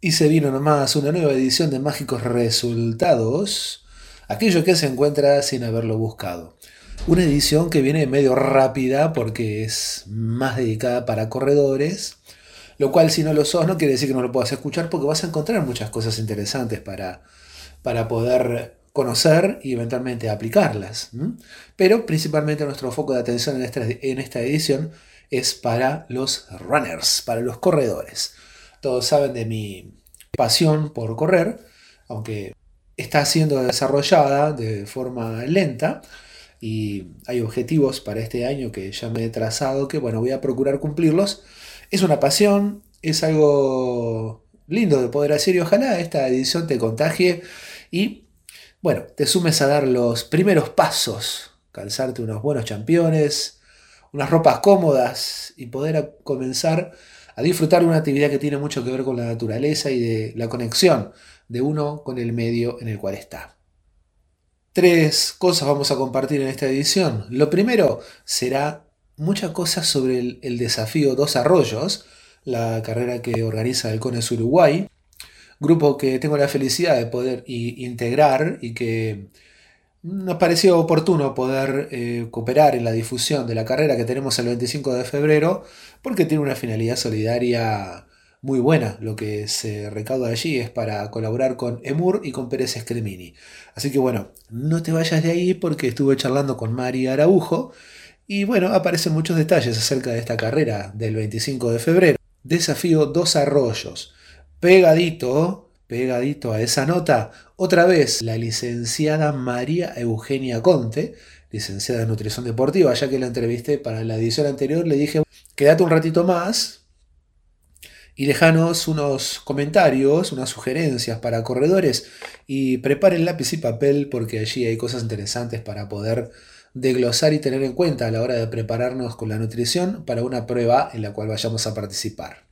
Y se vino nomás una nueva edición de Mágicos Resultados, aquello que se encuentra sin haberlo buscado. Una edición que viene medio rápida porque es más dedicada para corredores, lo cual si no lo sos no quiere decir que no lo puedas escuchar porque vas a encontrar muchas cosas interesantes para, para poder conocer y eventualmente aplicarlas. Pero principalmente nuestro foco de atención en esta, en esta edición es para los runners, para los corredores. Todos saben de mi pasión por correr, aunque está siendo desarrollada de forma lenta y hay objetivos para este año que ya me he trazado que bueno, voy a procurar cumplirlos. Es una pasión, es algo lindo de poder hacer y ojalá esta edición te contagie y bueno, te sumes a dar los primeros pasos, calzarte unos buenos championes, unas ropas cómodas y poder comenzar a disfrutar de una actividad que tiene mucho que ver con la naturaleza y de la conexión de uno con el medio en el cual está. Tres cosas vamos a compartir en esta edición. Lo primero será muchas cosas sobre el, desafío Dos Arroyos, la carrera que organiza el CONES Uruguay, grupo que tengo la felicidad de poder integrar y que nos pareció oportuno poder eh, cooperar en la difusión de la carrera que tenemos el 25 de febrero, porque tiene una finalidad solidaria muy buena. Lo que se recauda allí es para colaborar con Emur y con Pérez Escremini. Así que bueno, no te vayas de ahí porque estuve charlando con Mari Araujo y bueno, aparecen muchos detalles acerca de esta carrera del 25 de febrero. Desafío Dos Arroyos. Pegadito pegadito a esa nota, otra vez la licenciada María Eugenia Conte, licenciada en nutrición deportiva, ya que la entrevisté para la edición anterior, le dije, quédate un ratito más y déjanos unos comentarios, unas sugerencias para corredores y preparen lápiz y papel porque allí hay cosas interesantes para poder desglosar y tener en cuenta a la hora de prepararnos con la nutrición para una prueba en la cual vayamos a participar.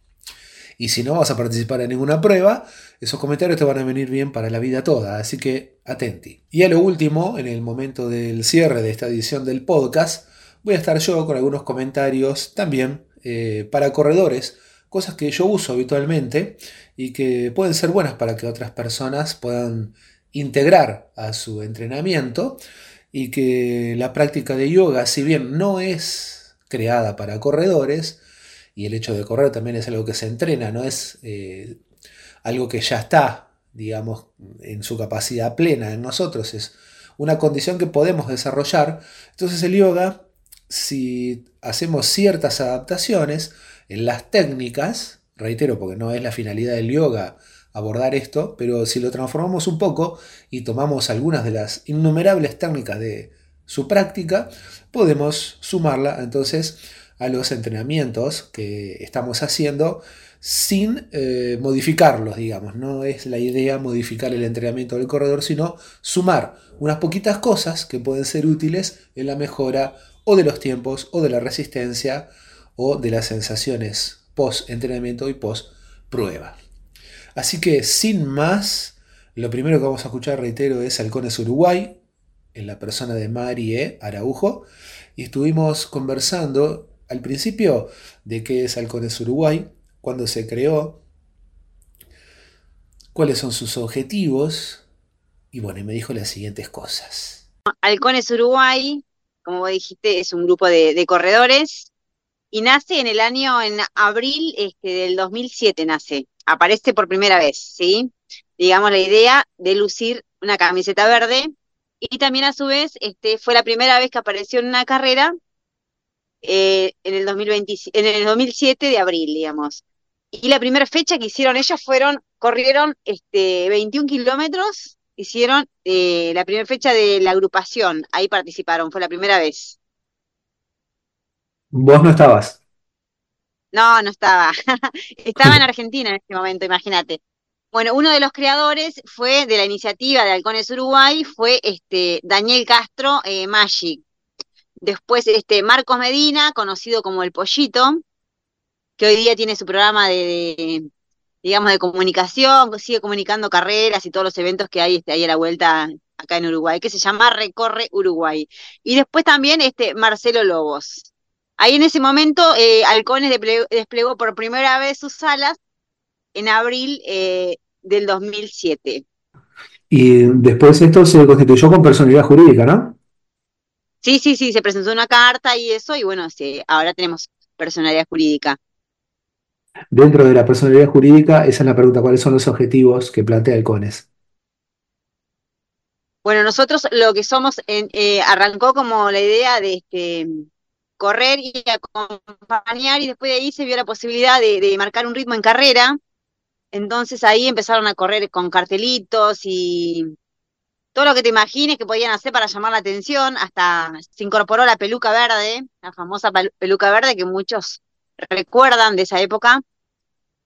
Y si no vas a participar en ninguna prueba, esos comentarios te van a venir bien para la vida toda. Así que atenti. Y a lo último, en el momento del cierre de esta edición del podcast, voy a estar yo con algunos comentarios también eh, para corredores. Cosas que yo uso habitualmente y que pueden ser buenas para que otras personas puedan integrar a su entrenamiento y que la práctica de yoga, si bien no es creada para corredores, y el hecho de correr también es algo que se entrena, no es eh, algo que ya está, digamos, en su capacidad plena en nosotros, es una condición que podemos desarrollar. Entonces el yoga, si hacemos ciertas adaptaciones en las técnicas, reitero, porque no es la finalidad del yoga abordar esto, pero si lo transformamos un poco y tomamos algunas de las innumerables técnicas de su práctica, podemos sumarla entonces a los entrenamientos que estamos haciendo sin eh, modificarlos, digamos. No es la idea modificar el entrenamiento del corredor, sino sumar unas poquitas cosas que pueden ser útiles en la mejora o de los tiempos o de la resistencia o de las sensaciones post entrenamiento y post prueba. Así que sin más, lo primero que vamos a escuchar, reitero, es Halcones Uruguay, en la persona de Marie Araujo, y estuvimos conversando al principio de qué es Halcones Uruguay, cuándo se creó, cuáles son sus objetivos, y bueno, y me dijo las siguientes cosas. Halcones Uruguay, como vos dijiste, es un grupo de, corredores y nace en el año, en abril este, del 2007 nace, aparece por primera vez, ¿sí? Digamos la idea de lucir una camiseta verde y también a su vez este, fue la primera vez que apareció en una carrera eh, en, el 2020, en el 2007 de abril, digamos. Y la primera fecha que hicieron ellos fueron, corrieron este, 21 kilómetros, hicieron eh, la primera fecha de la agrupación, ahí participaron, fue la primera vez. ¿Vos no estabas? No, no estaba. estaba en Argentina en este momento, imagínate. Bueno, uno de los creadores fue de la iniciativa de Halcones Uruguay, fue este Daniel Castro eh, Magic. Después, este, Marcos Medina, conocido como El Pollito, que hoy día tiene su programa de, digamos, de comunicación, sigue comunicando carreras y todos los eventos que hay este, ahí a la vuelta acá en Uruguay, que se llama Recorre Uruguay. Y después también este, Marcelo Lobos. Ahí en ese momento, eh, Halcones desplegó, por primera vez sus alas en abril eh, del 2007. Y después esto se constituyó con personalidad jurídica, ¿no? Sí, sí, sí, se presentó una carta y eso, y bueno, sí, ahora tenemos personalidad jurídica. Dentro de la personalidad jurídica, esa es la pregunta, ¿cuáles son los objetivos que plantea el CONES? Bueno, nosotros lo que somos, en, eh, arrancó como la idea de este, correr y acompañar, y después de ahí se vio la posibilidad de, de marcar un ritmo en carrera. Entonces ahí empezaron a correr con cartelitos y todo lo que te imagines que podían hacer para llamar la atención, hasta se incorporó la peluca verde, la famosa peluca verde que muchos recuerdan de esa época.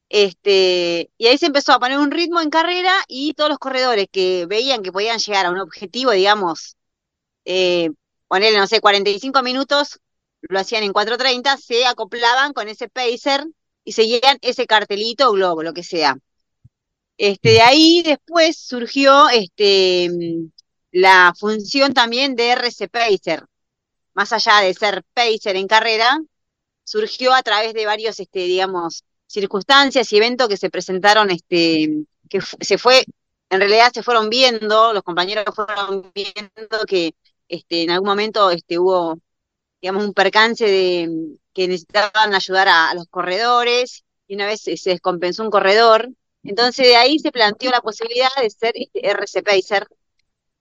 Este, y ahí se empezó a poner un ritmo en carrera y todos los corredores que veían que podían llegar a un objetivo, digamos, eh, ponerle, no sé, 45 minutos, lo hacían en 4.30, se acoplaban con ese pacer y seguían ese cartelito o globo, lo que sea. Este, de ahí después surgió este, la función también de RC Pacer. Más allá de ser Pacer en carrera, surgió a través de varios, este, digamos, circunstancias y eventos que se presentaron, este, que se fue, en realidad se fueron viendo, los compañeros fueron viendo que este, en algún momento este, hubo, digamos, un percance de que necesitaban ayudar a, los corredores y una vez se, descompensó un corredor. Entonces de ahí se planteó la posibilidad de ser este, RC Pacer.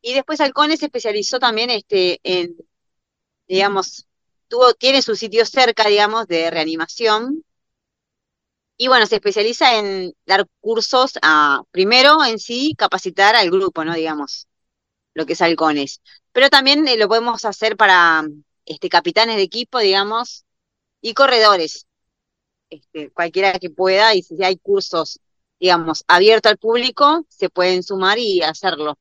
Y después Alcone se especializó también este, en, digamos, tuvo, tiene su sitio cerca, digamos, de reanimación y bueno, se especializa en dar cursos a, primero en sí, capacitar al grupo, ¿no? Digamos, lo que es halcones. Pero también eh, lo podemos hacer para este, capitanes de equipo, digamos, y corredores. Este, cualquiera que pueda, y si hay cursos, digamos, abiertos al público, se pueden sumar y hacerlo.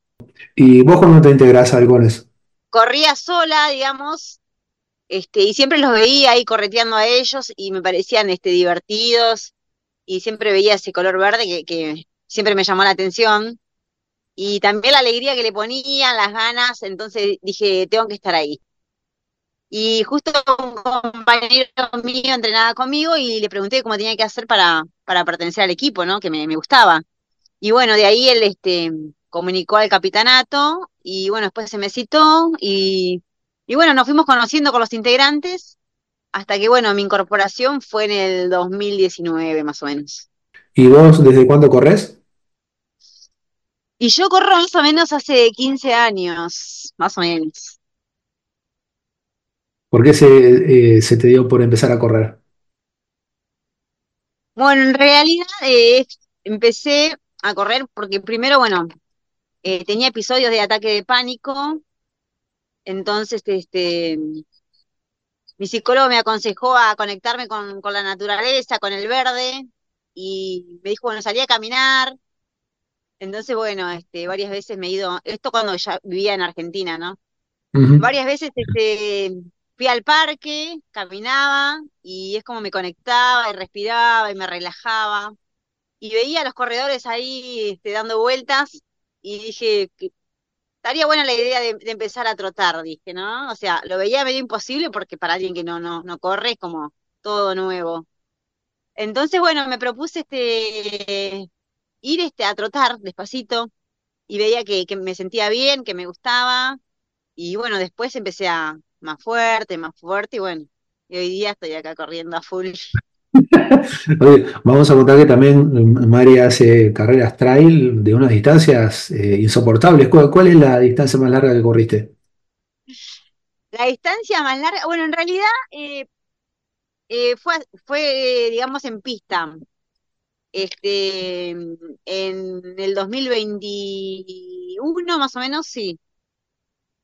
¿Y vos cómo te integras a halcones? Corría sola, digamos, este, y siempre los veía ahí correteando a ellos y me parecían este, divertidos y siempre veía ese color verde que, siempre me llamó la atención. Y también la alegría que le ponían, las ganas, entonces dije, tengo que estar ahí. Y justo un compañero mío entrenaba conmigo y le pregunté cómo tenía que hacer para, para pertenecer al equipo, ¿no? Que me, me gustaba. Y bueno, de ahí él este, comunicó al capitanato y bueno, después se me citó y, y bueno, nos fuimos conociendo con los integrantes hasta que, bueno, mi incorporación fue en el 2019 más o menos. ¿Y vos desde cuándo corres? Y yo corro más o menos hace 15 años, más o menos. ¿Por qué se, eh, se te dio por empezar a correr? Bueno, en realidad eh, empecé a correr porque primero, bueno, eh, tenía episodios de ataque de pánico, entonces este, mi psicólogo me aconsejó a conectarme con, la naturaleza, con el verde, y me dijo, bueno, salí a caminar. Entonces, bueno, este, varias veces me he ido, esto cuando ya vivía en Argentina, ¿no? Varias veces este, fui al parque, caminaba, y es como me conectaba y respiraba y me relajaba. Y veía a los corredores ahí este, dando vueltas, y dije, estaría buena la idea de, empezar a trotar, dije, ¿no? O sea, lo veía medio imposible porque para alguien que no, no, no corre es como todo nuevo. Entonces, bueno, me propuse este ir este, a trotar despacito y veía que, que me sentía bien, que me gustaba. Y bueno, después empecé a más fuerte, más fuerte, y bueno, y hoy día estoy acá corriendo a full. vamos a contar que también mm, María hace carreras trail de unas distancias eh, insoportables. ¿Cuál, es la distancia más larga que corriste? La distancia más larga, bueno, en realidad eh, eh, fue, fue, digamos, en pista. Este, en el 2021, más o menos, sí.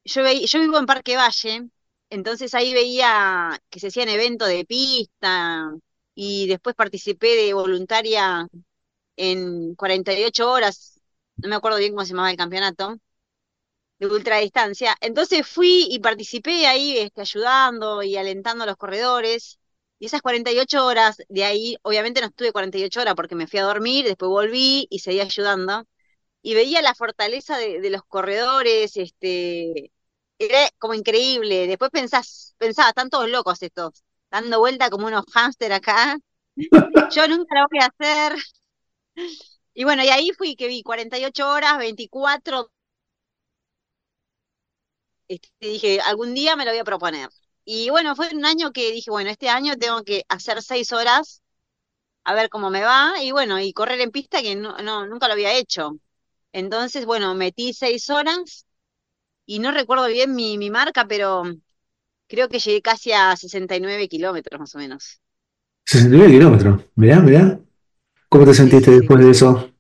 Yo, yo vivo en Parque Valle, entonces ahí veía que se hacían eventos de pista, y después participé de voluntaria en 48 horas, no me acuerdo bien cómo se llamaba el campeonato, de ultradistancia. Entonces fui y participé ahí este, ayudando y alentando a los corredores. Y esas 48 horas, de ahí, obviamente no estuve 48 horas porque me fui a dormir, después volví y seguí ayudando. Y veía la fortaleza de, los corredores, este, era como increíble. Después pensás, pensaba, están todos locos estos dando vuelta como unos hámster acá. Yo nunca lo voy a hacer. Y bueno, y ahí fui que vi 48 horas, 24. Este, dije, algún día me lo voy a proponer. Y bueno, fue un año que dije, bueno, este año tengo que hacer seis horas, a ver cómo me va. Y bueno, y correr en pista que no, no nunca lo había hecho. Entonces, bueno, metí seis horas y no recuerdo bien mi, mi marca, pero creo que llegué casi a 69 kilómetros más o menos. 69 kilómetros, mirá, mirá. ¿Cómo te sentiste sí, sí. después de eso?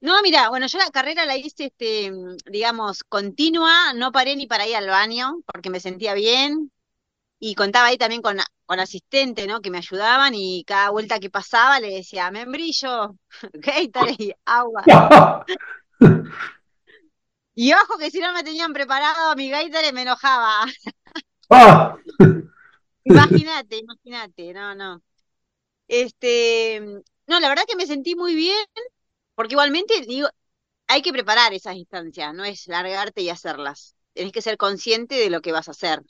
No, mira, bueno, yo la carrera la hice, este, digamos, continua, no paré ni para ir al baño, porque me sentía bien, y contaba ahí también con, con asistente, ¿no? Que me ayudaban, y cada vuelta que pasaba le decía, membrillo, Gatorade, agua. Y ojo que si no me tenían preparado mi Gatorade me enojaba. ¡Ah! Imagínate, imagínate, no, no. Este, no, la verdad que me sentí muy bien, porque igualmente, digo, hay que preparar esas instancias, no es largarte y hacerlas. Tenés que ser consciente de lo que vas a hacer.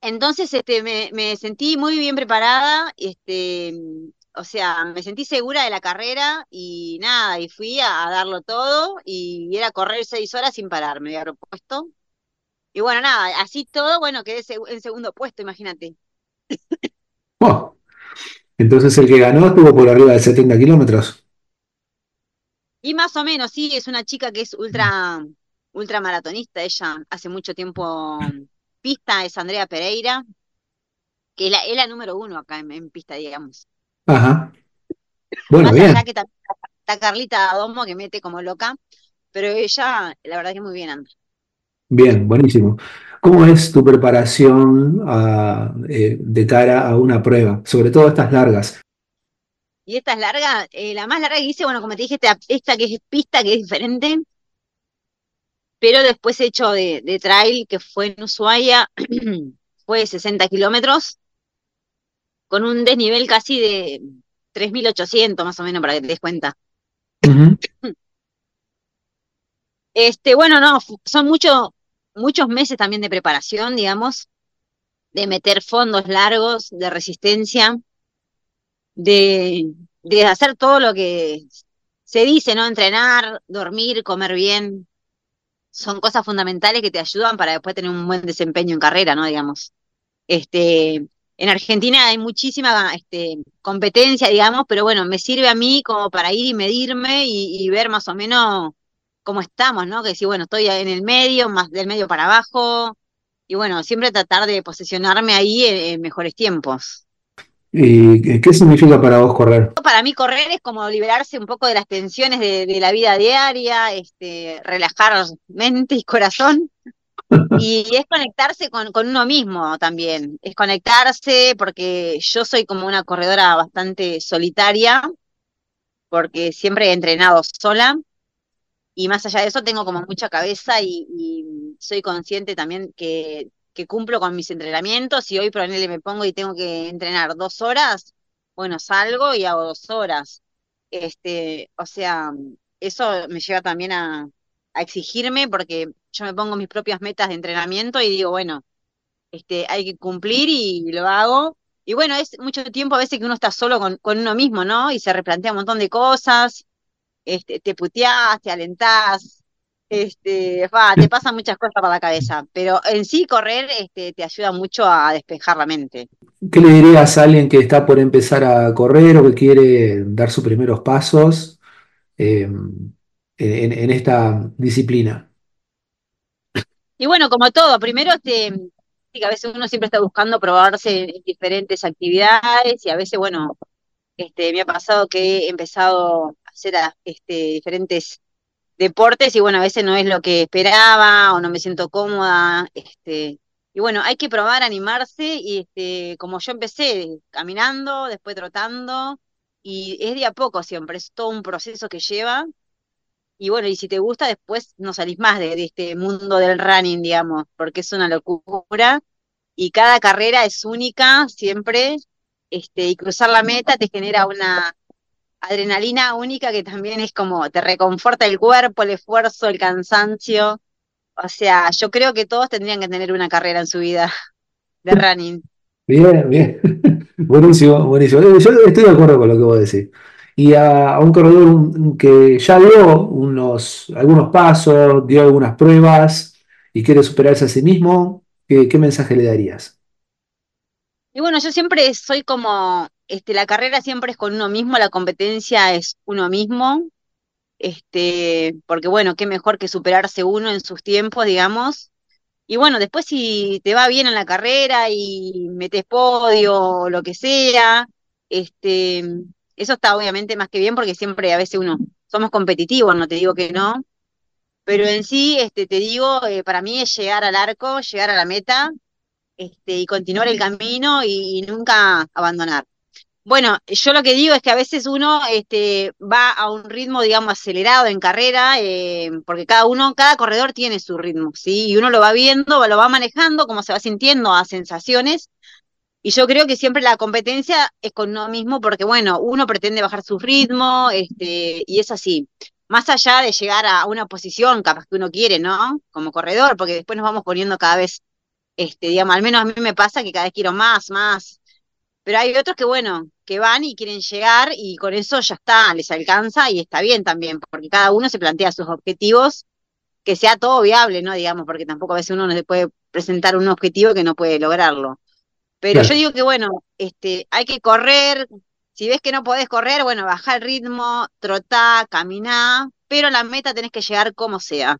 Entonces, este, me, me sentí muy bien preparada, este, o sea, me sentí segura de la carrera y nada, y fui a, a darlo todo y era correr seis horas sin parar, me había propuesto. Y bueno, nada, así todo, bueno, quedé seg- en segundo puesto, imagínate. Oh, Entonces el que ganó estuvo por arriba de 70 kilómetros. Y más o menos, sí, es una chica que es ultra, ultra maratonista, ella hace mucho tiempo pista, es Andrea Pereira, que es la, es la número uno acá en, en pista, digamos. Ajá. Bueno, Más allá bien, que también está Carlita Domo, que mete como loca, pero ella, la verdad que muy bien anda. bien, buenísimo. ¿Cómo es tu preparación ah, eh, de cara a una prueba? Sobre todo estas largas. Y esta es larga, eh, la más larga que hice, bueno, como te dije, esta, esta que es pista, que es diferente, pero después he hecho de, de trail, que fue en Ushuaia, fue 60 kilómetros, con un desnivel casi de 3.800 más o menos, para que te des cuenta. Este, bueno, no, son muchos muchos meses también de preparación, digamos, de meter fondos largos, de resistencia, de, de hacer todo lo que se dice, ¿no? Entrenar, dormir, comer bien, son cosas fundamentales que te ayudan para después tener un buen desempeño en carrera, ¿no? Digamos. Este, en Argentina hay muchísima este, competencia, digamos, pero bueno, me sirve a mí como para ir y medirme y, y ver más o menos cómo estamos, ¿no? Que si, bueno, estoy en el medio, más del medio para abajo, y bueno, siempre tratar de posicionarme ahí en, en mejores tiempos. ¿Y qué qué significa para vos correr? Para mí correr es como liberarse un poco de las tensiones de, de la vida diaria, este, relajar mente y corazón Y es conectarse con, con uno mismo también, es conectarse porque yo soy como una corredora bastante solitaria, porque siempre he entrenado sola. Y más allá de eso tengo como mucha cabeza y, soy consciente también que, que cumplo con mis entrenamientos. Y hoy probablemente me pongo y tengo que entrenar dos horas, bueno, salgo y hago dos horas. Este, o sea, eso me lleva también a, a exigirme porque yo me pongo mis propias metas de entrenamiento y digo, bueno, este, hay que cumplir y lo hago. Y bueno, es mucho tiempo a veces que uno está solo con, con uno mismo, ¿no? Y se replantea un montón de cosas, este, te puteás, te alentás, este, fa, te pasan muchas cosas por la cabeza, pero en sí correr, este, te ayuda mucho a despejar la mente. ¿Qué le dirías a alguien que está por empezar a correr o que quiere dar sus primeros pasos eh, en, esta disciplina? Y bueno, como todo, primero este, sí que a veces uno siempre está buscando probarse en diferentes actividades y a veces, bueno, este, me ha pasado que he empezado a hacer a- este, diferentes deportes y bueno, a veces no es lo que esperaba o no me siento cómoda, este, y bueno, hay que probar, animarse y este, como yo empecé caminando, después trotando y es de a poco siempre, es todo un proceso que lleva y bueno, y si te gusta después no salís más de, este mundo del running, digamos, porque es una locura y cada carrera es única siempre, este, y cruzar la meta te genera una adrenalina única que también es como te reconforta el cuerpo, el esfuerzo, el cansancio. O sea, yo creo que todos tendrían que tener una carrera en su vida de running. Bien, bien. Buenísimo, buenísimo. Yo estoy de acuerdo con lo que vos decís. Y a, un corredor que ya dio unos, algunos pasos, dio algunas pruebas y quiere superarse a sí mismo, ¿qué, qué mensaje le darías? Y bueno, yo siempre soy como, este, la carrera siempre es con uno mismo, la competencia es uno mismo, este, porque bueno, qué mejor que superarse uno en sus tiempos, digamos. Y bueno, después si te va bien en la carrera y metes podio o lo que sea, este, eso está obviamente más que bien porque siempre a veces uno somos competitivos, no te digo que no, pero en sí, este, te digo, eh, para mí es llegar al arco, llegar a la meta, este, y continuar el camino y nunca abandonar. Bueno, yo lo que digo es que a veces uno este, va a un ritmo, digamos, acelerado en carrera, eh, porque cada uno, cada corredor tiene su ritmo, ¿sí? Y uno lo va viendo, lo va manejando, como se va sintiendo a sensaciones. Y yo creo que siempre la competencia es con uno mismo, porque bueno, uno pretende bajar su ritmo, este, y es así. Más allá de llegar a una posición, capaz que uno quiere, ¿no? Como corredor, porque después nos vamos poniendo cada vez, este, digamos, al menos a mí me pasa que cada vez quiero más, más. Pero hay otros que, bueno, que van y quieren llegar y con eso ya está, les alcanza y está bien también, porque cada uno se plantea sus objetivos, que sea todo viable, ¿no? Digamos, porque tampoco a veces uno no se puede presentar un objetivo que no puede lograrlo. Pero yo digo que, bueno, este, hay que correr, si ves que no podés correr, bueno, baja el ritmo, trotá, caminá, pero la meta tenés que llegar como sea.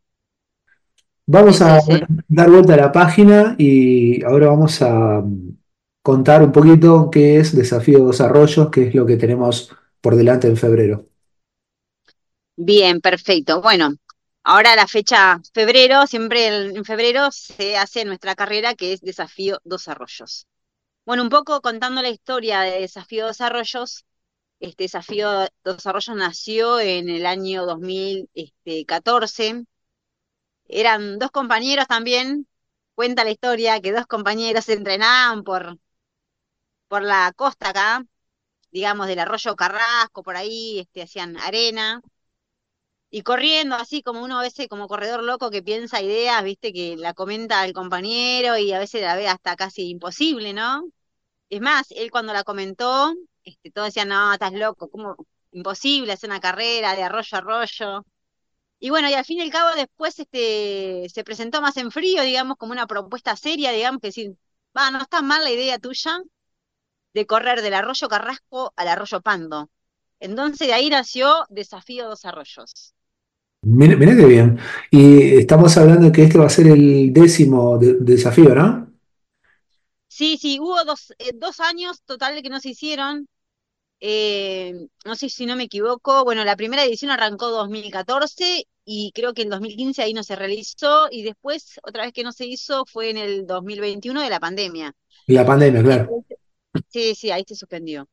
Vamos a dar vuelta a la página y ahora vamos a contar un poquito qué es Desafío Dos Arroyos, qué es lo que tenemos por delante en febrero. Bien, perfecto. Bueno, ahora la fecha febrero, siempre en febrero se hace nuestra carrera que es Desafío Dos Arroyos. Bueno, un poco contando la historia de Desafío Dos Arroyos, este Desafío Dos Arroyos nació en el año 2014. Eran dos compañeros también, cuenta la historia que dos compañeros se entrenaban por por la costa acá, digamos, del arroyo Carrasco, por ahí, este, hacían arena, y corriendo así como uno a veces como corredor loco que piensa ideas, viste, que la comenta al compañero y a veces la ve hasta casi imposible, ¿no? Es más, él cuando la comentó, este, todos decían, no, estás loco, como imposible hacer una carrera de arroyo a arroyo. Y bueno, y al fin y al cabo después este, se presentó más en frío, digamos, como una propuesta seria, digamos, que decir, va, no está mal la idea tuya, de correr del arroyo Carrasco al arroyo Pando. Entonces de ahí nació Desafío Dos Arroyos. Mira, qué bien. Y estamos hablando de que este va a ser el décimo desafío, ¿no? Sí, sí, hubo dos, eh, dos años total que no se hicieron. Eh, no sé si no me equivoco. Bueno, la primera edición arrancó 2014 y creo que en 2015 ahí no se realizó y después otra vez que no se hizo fue en el 2021 de la pandemia. La pandemia, claro. Sí, sí, ahí se suspendió.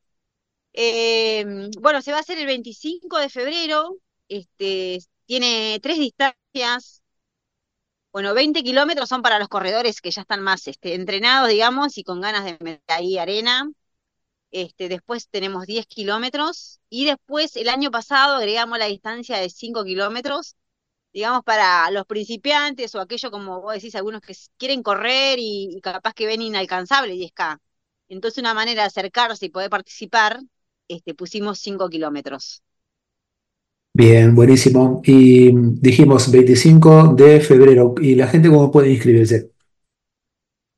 Em, bueno, se va a hacer el 25 de febrero. Este, tiene tres distancias. Bueno, 20 kilómetros son para los corredores que ya están más este, entrenados, digamos, y con ganas de meter ahí arena. Este, después tenemos 10 kilómetros y después el año pasado agregamos la distancia de 5 kilómetros, digamos, para los principiantes o aquellos, como vos decís, algunos que quieren correr y, y capaz que ven inalcanzable 10K. Entonces, una manera de acercarse y poder participar, este, pusimos 5 kilómetros. Bien, buenísimo. Y dijimos 25 de febrero. ¿Y la gente cómo puede inscribirse?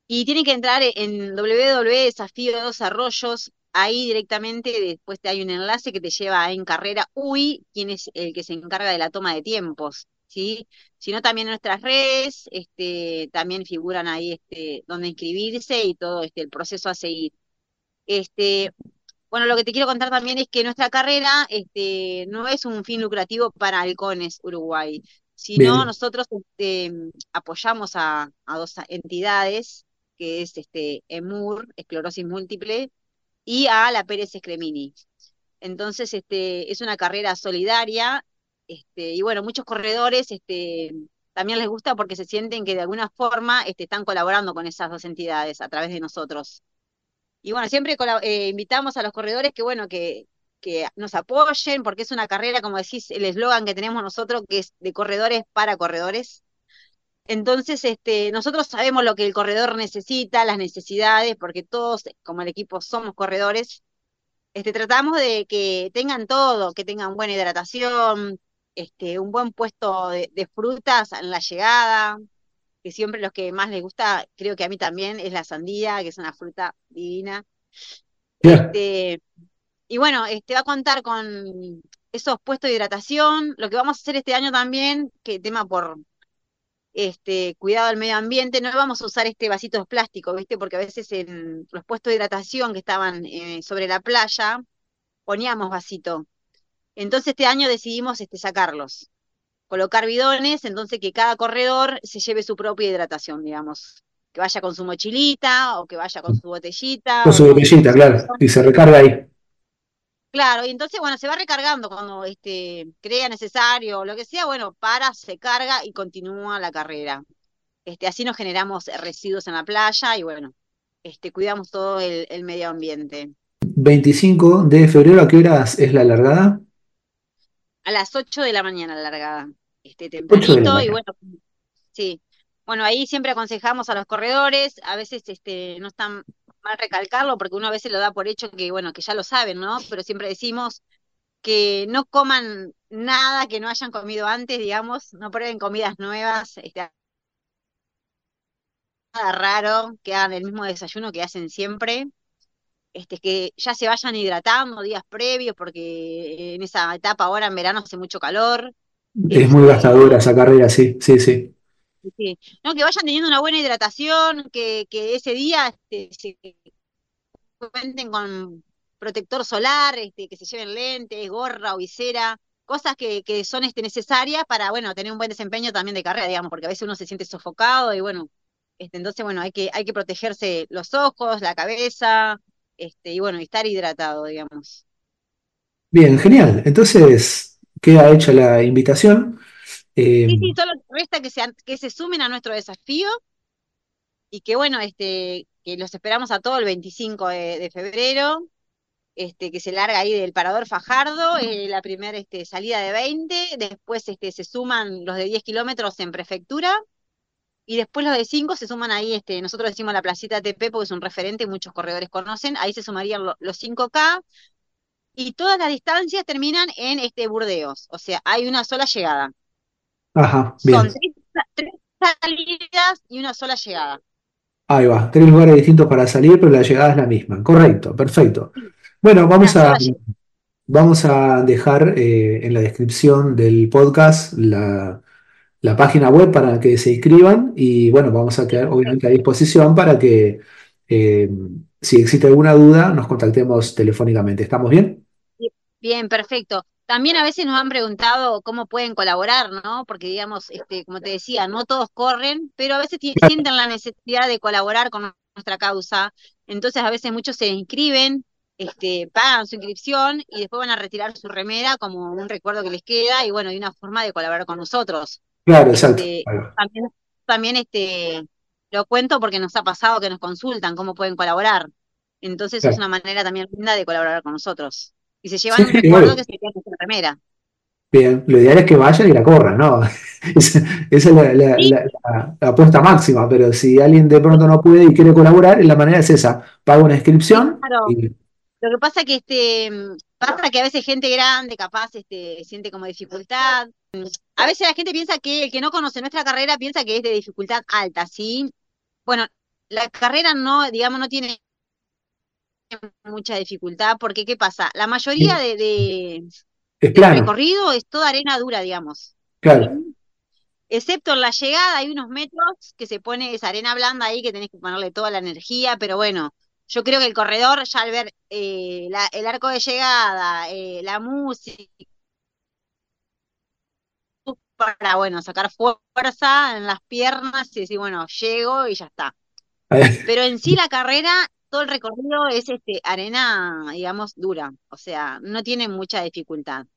Y tiene que entrar en www Desafío Dos Arroyos. Ahí directamente después te hay un enlace que te lleva en carrera UI, quien es el que se encarga de la toma de tiempos. ¿sí? Sino también en nuestras redes, este, también figuran ahí este, donde inscribirse y todo este, el proceso a seguir. Este, bueno, lo que te quiero contar también es que nuestra carrera este, no es un fin lucrativo para Halcones Uruguay, sino nosotros este, apoyamos a, dos entidades, que es este, EMUR, esclerosis múltiple, y a la Pérez Escremini. Entonces, este, es una carrera solidaria este, y bueno, muchos corredores este, también les gusta porque se sienten que de alguna forma este, están colaborando con esas dos entidades a través de nosotros. Y bueno, siempre eh, invitamos a los corredores que, bueno, que, que nos apoyen, porque es una carrera, como decís, el eslogan que tenemos nosotros, que es de corredores para corredores. Entonces, este, nosotros sabemos lo que el corredor necesita, las necesidades, porque todos, como el equipo, somos corredores. este, tratamos de que tengan todo, que tengan buena hidratación, este, un buen puesto de, frutas en la llegada, que siempre los que más les gusta, creo que a mí también, es la sandía, que es una fruta divina. Este, y bueno, este va a contar con esos puestos de hidratación. Lo que vamos a hacer este año también, que tema por este cuidado del medio ambiente, no vamos a usar este vasito de plástico, ¿viste? Porque a veces en los puestos de hidratación que estaban eh, sobre la playa poníamos vasito. Entonces este año decidimos este, sacarlos, colocar bidones, entonces que cada corredor se lleve su propia hidratación, digamos. Que vaya con su mochilita o que vaya con su botellita. Con su botellita, claro, y se recarga ahí. Claro, y entonces, bueno, se va recargando cuando este, crea necesario o lo que sea, bueno, para, se carga y continúa la carrera. Este, así nos generamos residuos en la playa y bueno, este, cuidamos todo el, medio ambiente. 25 de febrero, ¿a qué horas es la largada? A las 8 de la mañana la largada. Este, tempranito y bueno, sí. Bueno, ahí siempre aconsejamos a los corredores, a veces este, no están mal recalcarlo porque uno a veces lo da por hecho que, bueno, que ya lo saben, ¿no? Pero siempre decimos que no coman nada que no hayan comido antes, digamos, no prueben comidas nuevas, este, nada raro, que hagan el mismo desayuno que hacen siempre, este, que ya se vayan hidratando días previos, porque en esa etapa ahora en verano hace mucho calor. Es muy este, gastadora esa carrera, sí, sí, sí. Sí. No, que vayan teniendo una buena hidratación, que, que ese día este, se cuenten con protector solar, este, que se lleven lentes, gorra o visera, cosas que, que son este, necesarias para, bueno, tener un buen desempeño también de carrera, digamos, porque a veces uno se siente sofocado y bueno, este, entonces, bueno, hay que, hay que protegerse los ojos, la cabeza, este, y bueno, estar hidratado, digamos. Bien, genial. Entonces, queda hecha la invitación. Sí, sí, em, solo resta que se, que se sumen a nuestro desafío y que bueno, este, que los esperamos a todo el 25 de, febrero, este, que se larga ahí del Parador Fajardo, eh, la primera este, salida de 20, después este, se suman los de 10 kilómetros en prefectura, y después los de 5 se suman ahí, este, nosotros decimos la placita TP porque es un referente, muchos corredores conocen, ahí se sumarían los 5K, y todas las distancias terminan en este Burdeos, o sea, hay una sola llegada. Ajá, bien. Son tres, salidas y una sola llegada. Ahí va, tres lugares distintos para salir, pero la llegada es la misma. Correcto, perfecto. Bueno, vamos a, vamos a dejar eh, en la descripción del podcast la, página web para que se inscriban y bueno, vamos a quedar obviamente a disposición para que eh, si existe alguna duda nos contactemos telefónicamente. ¿Estamos bien? Bien, perfecto. También a veces nos han preguntado cómo pueden colaborar, ¿no? Porque, digamos, este, como te decía, no todos corren, pero a veces sienten la necesidad de colaborar con nuestra causa. Entonces, a veces muchos se inscriben, este, pagan su inscripción y después van a retirar su remera como un recuerdo que les queda y, bueno, hay una forma de colaborar con nosotros. Claro, exacto. Este, también, también este, lo cuento porque nos ha pasado que nos consultan cómo pueden colaborar. Entonces, es una manera también linda de colaborar con nosotros y se llevan un recuerdo que se queda en la remera. Bien, lo ideal es que vayan y la corran, ¿no? esa, es la, apuesta máxima, pero si alguien de pronto no puede y quiere colaborar, la manera es esa, paga una inscripción. Claro. Lo que pasa que este pasa que a veces gente grande, capaz, este, siente como dificultad. A veces la gente piensa que el que no conoce nuestra carrera piensa que es de dificultad alta, ¿sí? Bueno, la carrera no, digamos, no tiene mucha dificultad, porque ¿qué pasa? La mayoría de, de del recorrido es toda arena dura, digamos. Claro. Excepto en la llegada hay unos metros que se pone esa arena blanda ahí que tenés que ponerle toda la energía, pero bueno, yo creo que el corredor ya al ver eh, el arco de llegada, eh, la música, para bueno, sacar fuerza en las piernas y decir, bueno, llego y ya está. Pero en sí la carrera todo el recorrido es este, arena, digamos, dura, o sea, no tiene mucha dificultad.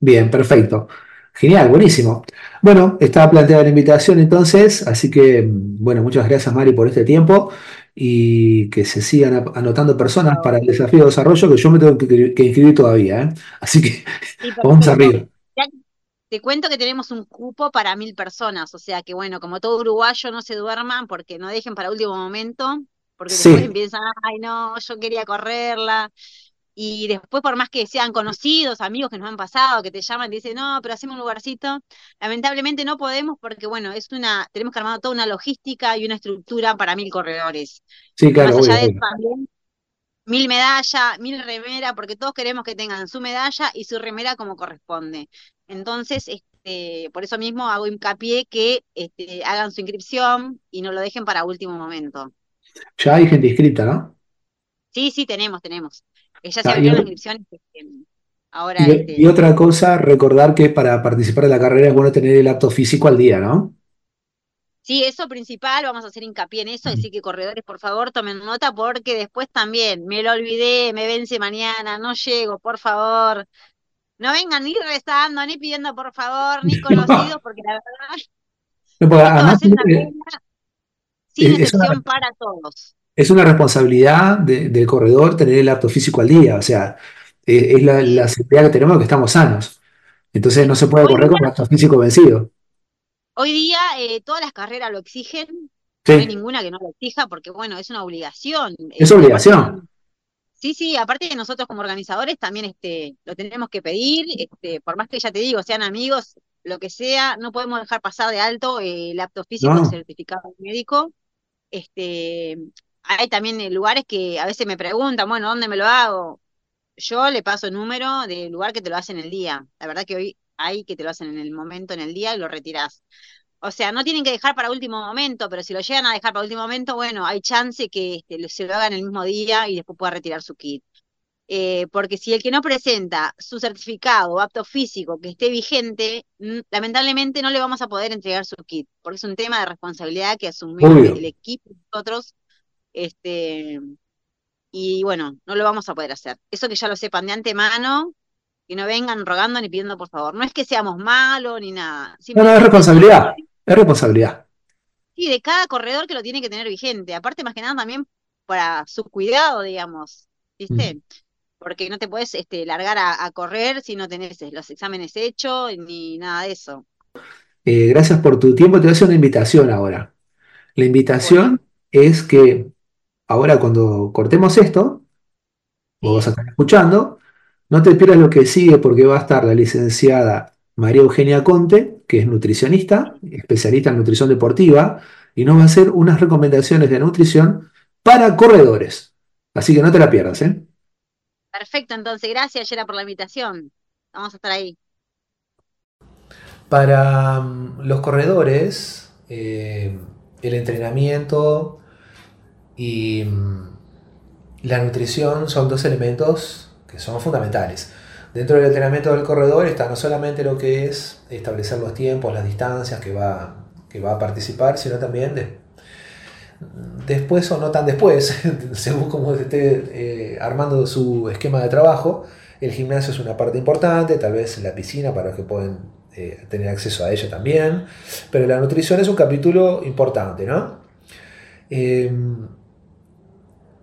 Bien, perfecto. Genial, buenísimo. Bueno, estaba planteada la invitación entonces, así que, bueno, muchas gracias Mari por este tiempo y que se sigan anotando personas para el desafío de desarrollo que yo me tengo que, inscribir todavía, ¿eh? Así que vamos arriba. Te cuento que tenemos un cupo para mil personas, o sea que bueno, como todo uruguayo no se duerman porque no dejen para último momento, porque después empiezan, ay no, yo quería correrla. Y después por más que sean conocidos, amigos que nos han pasado, que te llaman y dicen, no, pero hacemos un lugarcito, lamentablemente no podemos porque, bueno, es una, tenemos que armar toda una logística y una estructura para mil corredores. Sí, claro. Más allá de también, mil medallas, mil remera, porque todos queremos que tengan su medalla y su remera como corresponde. Entonces, este, por eso mismo hago hincapié que este, hagan su inscripción y no lo dejen para último momento. Ya hay gente inscrita, ¿no? Sí, sí, tenemos, tenemos. Ella se abrió la inscripción. Ahora, y, este, y otra cosa, recordar que para participar de la carrera es bueno tener el acto físico al día, ¿no? Sí, eso principal, vamos a hacer hincapié en eso, decir que corredores, por favor, tomen nota, porque después también me lo olvidé, me vence mañana, no llego, por favor. No vengan ni rezando, ni pidiendo por favor, ni conocidos, porque la verdad, No, porque esto va a además ser una eh, sin una- excepción para todos. Es una responsabilidad de- del corredor tener el acto físico al día, o sea, eh, es la, la seguridad que tenemos que estamos sanos. Entonces no se puede Hoy correr con el acto físico vencido. hoy día eh, todas las carreras lo exigen, no hay ninguna que no lo exija, porque bueno, es una obligación. es Este, aparte obligación. Sí, sí, aparte de nosotros como organizadores también este, lo tenemos que pedir, este, por más que ya te digo, sean amigos, lo que sea, no podemos dejar pasar de alto eh, el apto físico No, certificado médico. Este, hay también eh, lugares que a veces me preguntan, bueno, ¿dónde me lo hago? Yo le paso el número del lugar que te lo hacen el día. La verdad que hoy hay que te lo hacen en el momento, en el día, y lo retirás. O sea, no tienen que dejar para último momento, pero si lo llegan a dejar para último momento, bueno, hay chance que este, lo- se lo hagan el mismo día y después pueda retirar su kit. Eh, porque si el que no presenta su certificado o apto físico que esté vigente, lamentablemente no le vamos a poder entregar su kit, porque es un tema de responsabilidad que asumimos el equipo y nosotros, este, y bueno, no lo vamos a poder hacer. Eso que ya lo sepan de antemano, que no vengan rogando ni pidiendo por favor. No es que seamos malos ni nada, No, no, es responsabilidad, es responsabilidad. Sí, de cada corredor que lo tiene que tener vigente. Aparte, más que nada, también para su cuidado, digamos, Mm. ¿viste? Porque no te puedes este, largar a, a correr si no tenés los exámenes hechos ni nada de eso. Eh, gracias por tu tiempo. Te voy a hacer una invitación ahora. La Bueno, invitación es que ahora cuando cortemos esto, vos vas a estar escuchando, no te pierdas lo que sigue porque va a estar la licenciada María Eugenia Conte, que es nutricionista, especialista en nutrición deportiva, y nos va a hacer unas recomendaciones de nutrición para corredores. Así que no te la pierdas, ¿eh? perfecto. Entonces, gracias, Yera, por la invitación. Vamos a estar ahí. Para mm, los corredores, eh, el entrenamiento y mm, la nutrición son dos elementos que son fundamentales. Dentro del entrenamiento del corredor está no solamente lo que es establecer los tiempos, las distancias que va, que va a participar, sino también de- después o no tan después, según cómo esté eh, armando su esquema de trabajo. El gimnasio es una parte importante, tal vez la piscina para los que pueden eh, tener acceso a ella también, pero la nutrición es un capítulo importante, ¿no? Eh,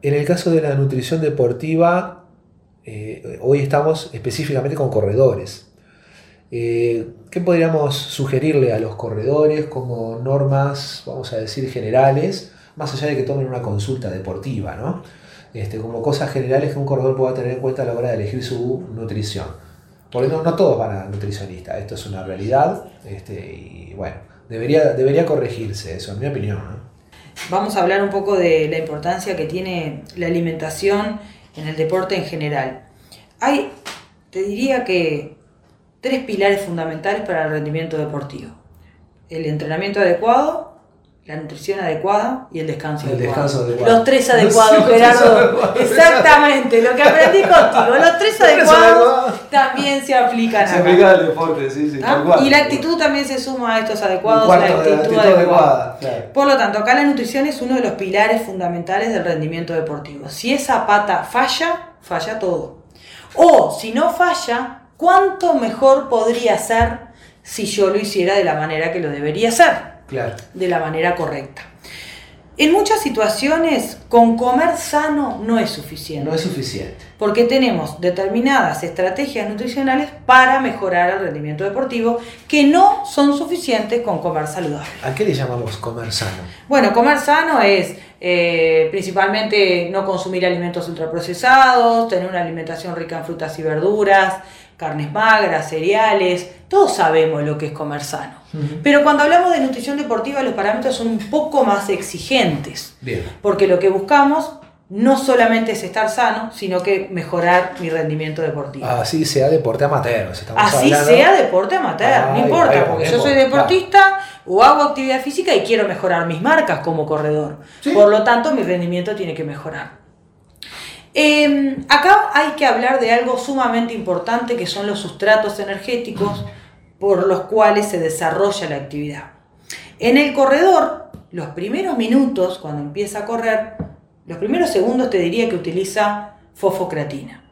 en el caso de la nutrición deportiva, eh, hoy estamos específicamente con corredores. Eh, ¿qué podríamos sugerirle a los corredores como normas, vamos a decir, generales, más allá de que tomen una consulta deportiva, ¿no? Este, como cosas generales que un corredor pueda tener en cuenta a la hora de elegir su nutrición. Porque no, no todos van a nutricionista, esto es una realidad este, y bueno, debería, debería corregirse eso, en mi opinión. ¿no? Vamos a hablar un poco de la importancia que tiene la alimentación en el deporte en general. Hay, te diría que, tres pilares fundamentales para el rendimiento deportivo. El entrenamiento adecuado, la nutrición adecuada y el descanso El adecuado. descanso adecuado. Los tres adecuados, Gerardo. Exactamente, lo que aprendí contigo. Los tres adecuados también se aplican Se aplica al deporte, sí, sí. ¿Ah? cual. Y la actitud también se suma a estos adecuados, la actitud, actitud adecuada. adecuada, claro. Por lo tanto, acá la nutrición es uno de los pilares fundamentales del rendimiento deportivo. Si esa pata falla, falla todo. O si no falla, ¿cuánto mejor podría ser si yo lo hiciera de la manera que lo debería hacer? Claro. De la manera correcta. En muchas situaciones, con comer sano no es suficiente. No es suficiente. Porque tenemos determinadas estrategias nutricionales para mejorar el rendimiento deportivo que no son suficientes con comer saludable. ¿A qué le llamamos comer sano? Bueno, comer sano es eh, principalmente no consumir alimentos ultraprocesados, tener una alimentación rica en frutas y verduras, carnes magras, cereales, todos sabemos lo que es comer sano. Pero cuando hablamos de nutrición deportiva los parámetros son un poco más exigentes. Bien. Porque lo que buscamos no solamente es estar sano, sino que mejorar mi rendimiento deportivo. Así sea deporte amateur. Así sea deporte amateur, no importa, porque yo soy deportista o hago actividad física y quiero mejorar mis marcas como corredor. Por lo tanto, mi rendimiento tiene que mejorar. Em, acá hay que hablar de algo sumamente importante que son los sustratos energéticos por los cuales se desarrolla la actividad. En el corredor, los primeros minutos, cuando empieza a correr, los primeros segundos te diría que utiliza fosfocreatina.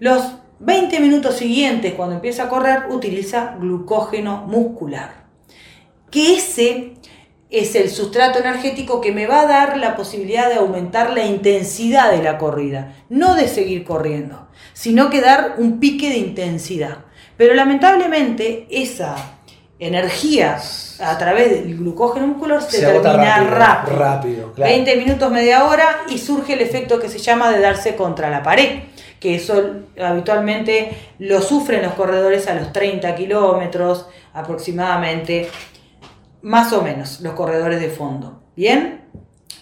Los 20 minutos siguientes, cuando empieza a correr, utiliza glucógeno muscular. Que ese es el sustrato energético que me va a dar la posibilidad de aumentar la intensidad de la corrida. No de seguir corriendo, sino que dar un pique de intensidad. Pero lamentablemente esa energía a través del glucógeno muscular se, termina rápido. rápido 20 minutos, media hora y surge el efecto que se llama de darse contra la pared, que eso habitualmente lo sufren los corredores a los 30 kilómetros aproximadamente, más o menos, los corredores de fondo. ¿Bien?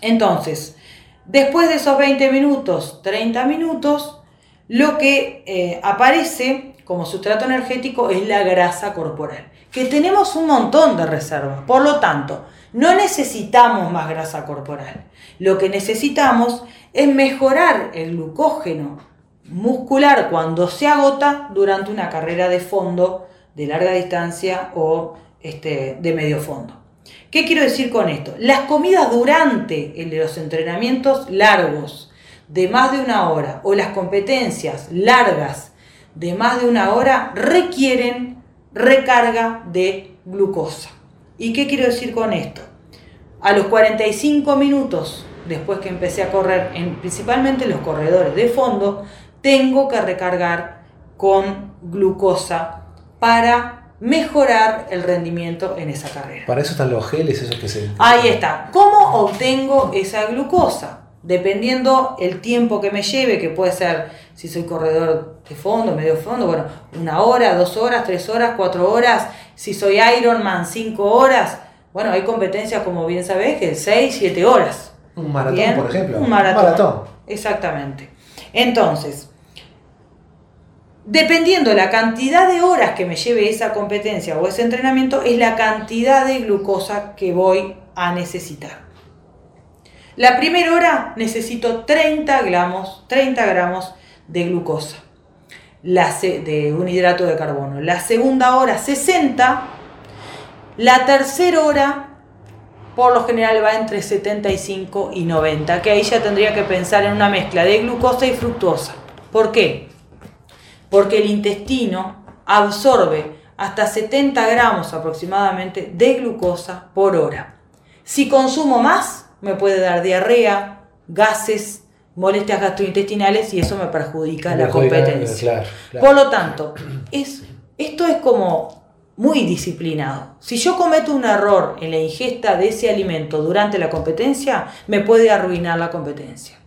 Entonces, después de esos 20 minutos, 30 minutos, lo que eh, aparece como sustrato energético es la grasa corporal, que tenemos un montón de reservas. Por lo tanto, no necesitamos más grasa corporal. Lo que necesitamos es mejorar el glucógeno muscular cuando se agota durante una carrera de fondo de larga distancia o este, de medio fondo. ¿Qué quiero decir con esto? Las comidas durante los entrenamientos largos de más de una hora o las competencias largas de más de una hora requieren recarga de glucosa. ¿Y qué quiero decir con esto? A los 45 minutos después que empecé a correr, en, principalmente los corredores de fondo, tengo que recargar con glucosa para mejorar el rendimiento en esa carrera. Para eso están los geles, esos que se... Ahí está. ¿Cómo obtengo esa glucosa? Dependiendo el tiempo que me lleve, que puede ser si soy corredor de fondo, medio fondo, bueno, una hora, dos horas, tres horas, cuatro horas, si soy Ironman, cinco horas, bueno, hay competencias como bien sabés que seis, siete horas. Un maratón, por ejemplo. Un maratón. Exactamente. Entonces, dependiendo la cantidad de horas que me lleve esa competencia o ese entrenamiento, es la cantidad de glucosa que voy a necesitar. La primera hora necesito 30 gramos, 30 gramos de glucosa, de un hidrato de carbono. La segunda hora 60, la tercera hora por lo general va entre 75 y 90, que ahí ya tendría que pensar en una mezcla de glucosa y fructosa. ¿Por qué? Porque el intestino absorbe hasta 70 gramos aproximadamente de glucosa por hora. Si consumo más, me puede dar diarrea, gases, molestias gastrointestinales y eso me perjudica la competencia. Por lo tanto, es, esto es como muy disciplinado. Si yo cometo un error en la ingesta de ese alimento durante la competencia, me puede arruinar la competencia.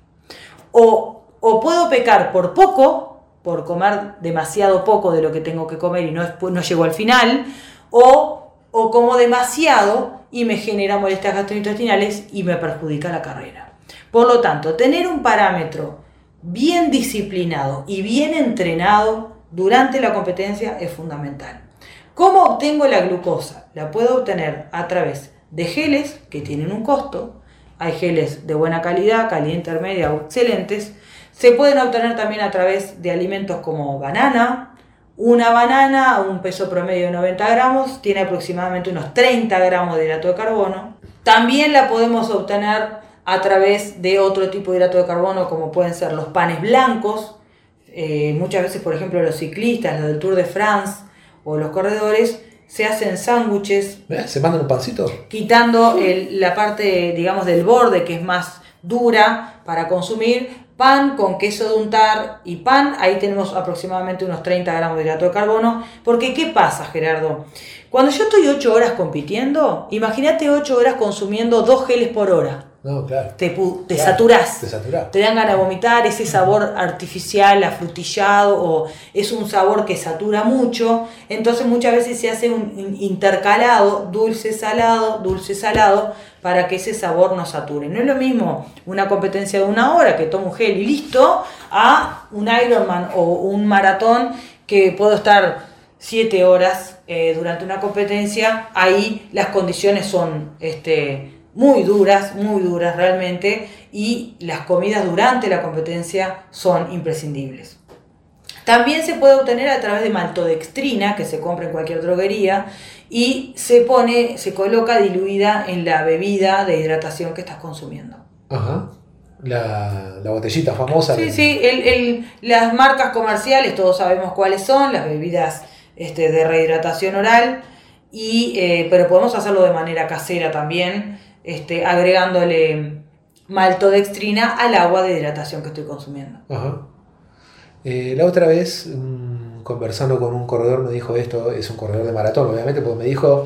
O, o puedo pecar por poco, por comer demasiado poco de lo que tengo que comer y no, no llego al final, o, o como demasiado y me genera molestias gastrointestinales y me perjudica la carrera. Por lo tanto, tener un parámetro bien disciplinado y bien entrenado durante la competencia es fundamental. ¿Cómo obtengo la glucosa? La puedo obtener a través de geles que tienen un costo. Hay geles de buena calidad, calidad intermedia o excelentes. Se pueden obtener también a través de alimentos como banana. Una banana a un peso promedio de 90 gramos tiene aproximadamente unos 30 gramos de hidrato de carbono. También la podemos obtener a través de otro tipo de hidrato de carbono como pueden ser los panes blancos. Eh, muchas veces, por ejemplo, los ciclistas, los del Tour de France o los corredores, se hacen sándwiches. ¿Se mandan un pancito? Quitando la parte, digamos, del borde que es más dura para consumir, pan con queso de untar y pan, ahí tenemos aproximadamente unos 30 gramos de hidrato de carbono. Porque, ¿qué pasa, Gerardo? Cuando yo estoy 8 horas compitiendo, imagínate 8 horas consumiendo 2 geles por hora. No, claro. Te, te saturás. Te Te dan ganas de vomitar, ese sabor artificial, afrutillado, o es un sabor que satura mucho. Entonces muchas veces se hace un intercalado, dulce-salado, dulce-salado, para que ese sabor no sature. No es lo mismo una competencia de una hora que tomo gel y listo, a un Ironman o un maratón que puedo estar 7 horas eh, durante una competencia. Ahí las condiciones son este, muy duras, muy duras realmente, y las comidas durante la competencia son imprescindibles. También se puede obtener a través de maltodextrina, que se compra en cualquier droguería, y se pone, se coloca diluida en la bebida de hidratación que estás consumiendo. Ajá. La, botellita famosa. Sí, sí, las marcas comerciales, todos sabemos cuáles son, las bebidas este, de rehidratación oral, y, eh, pero podemos hacerlo de manera casera también, este, agregándole maltodextrina al agua de hidratación que estoy consumiendo. Ajá. Eh, la otra vez, mm, conversando con un corredor, me dijo esto, es un corredor de maratón, obviamente, porque me dijo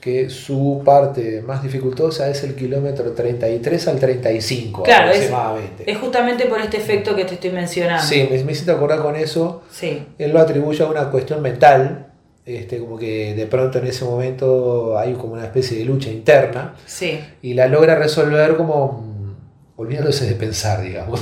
que su parte más dificultosa es el kilómetro 33 al 35 claro, aproximadamente. Es, justamente por este efecto que te estoy mencionando. Sí, me, me hiciste acordar con eso. Sí. Él lo atribuye a una cuestión mental, este, como que de pronto en ese momento hay como una especie de lucha interna. Sí. Y la logra resolver como olvidándose de pensar, digamos.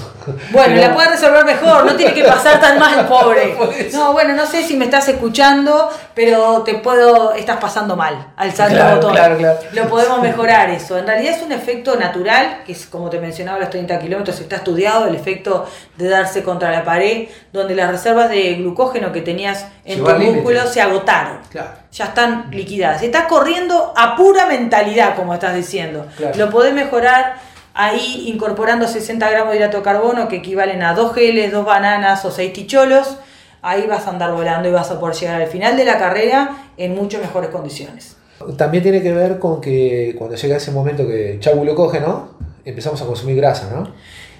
Bueno, la puede resolver mejor, no tiene que pasar tan mal, pobre. No, bueno, no sé si me estás escuchando, pero te puedo, estás pasando mal al salto claro, botón. Claro, claro. Lo podemos mejorar eso. En realidad es un efecto natural, que es como te mencionaba, los 30 kilómetros, está estudiado el efecto de darse contra la pared, donde las reservas de glucógeno que tenías en tu músculo se agotaron. Claro. Ya están liquidadas. Estás corriendo a pura mentalidad, como estás diciendo. Lo podés mejorar ahí incorporando 60 gramos de hidrato de carbono que equivalen a dos geles, dos bananas o seis ticholos, ahí vas a andar volando y vas a poder llegar al final de la carrera en mucho mejores condiciones. También tiene que ver con que cuando llega ese momento que Chabu lo coge, ¿no? Empezamos a consumir grasa, ¿no?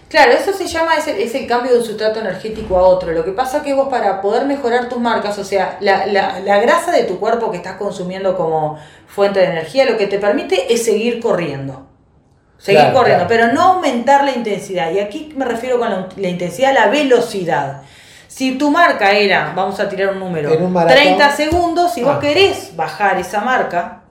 Claro, eso se llama, es el, es el, cambio de un sustrato energético a otro. Lo que pasa es que vos para poder mejorar tus marcas, o sea, la, la, la grasa de tu cuerpo que estás consumiendo como fuente de energía, lo que te permite es seguir corriendo. Seguir corriendo, pero no aumentar la intensidad. Y aquí me refiero con la, intensidad, la velocidad. Si tu marca era, vamos a tirar un número, 30 segundos, si vos ah. querés bajar esa marca,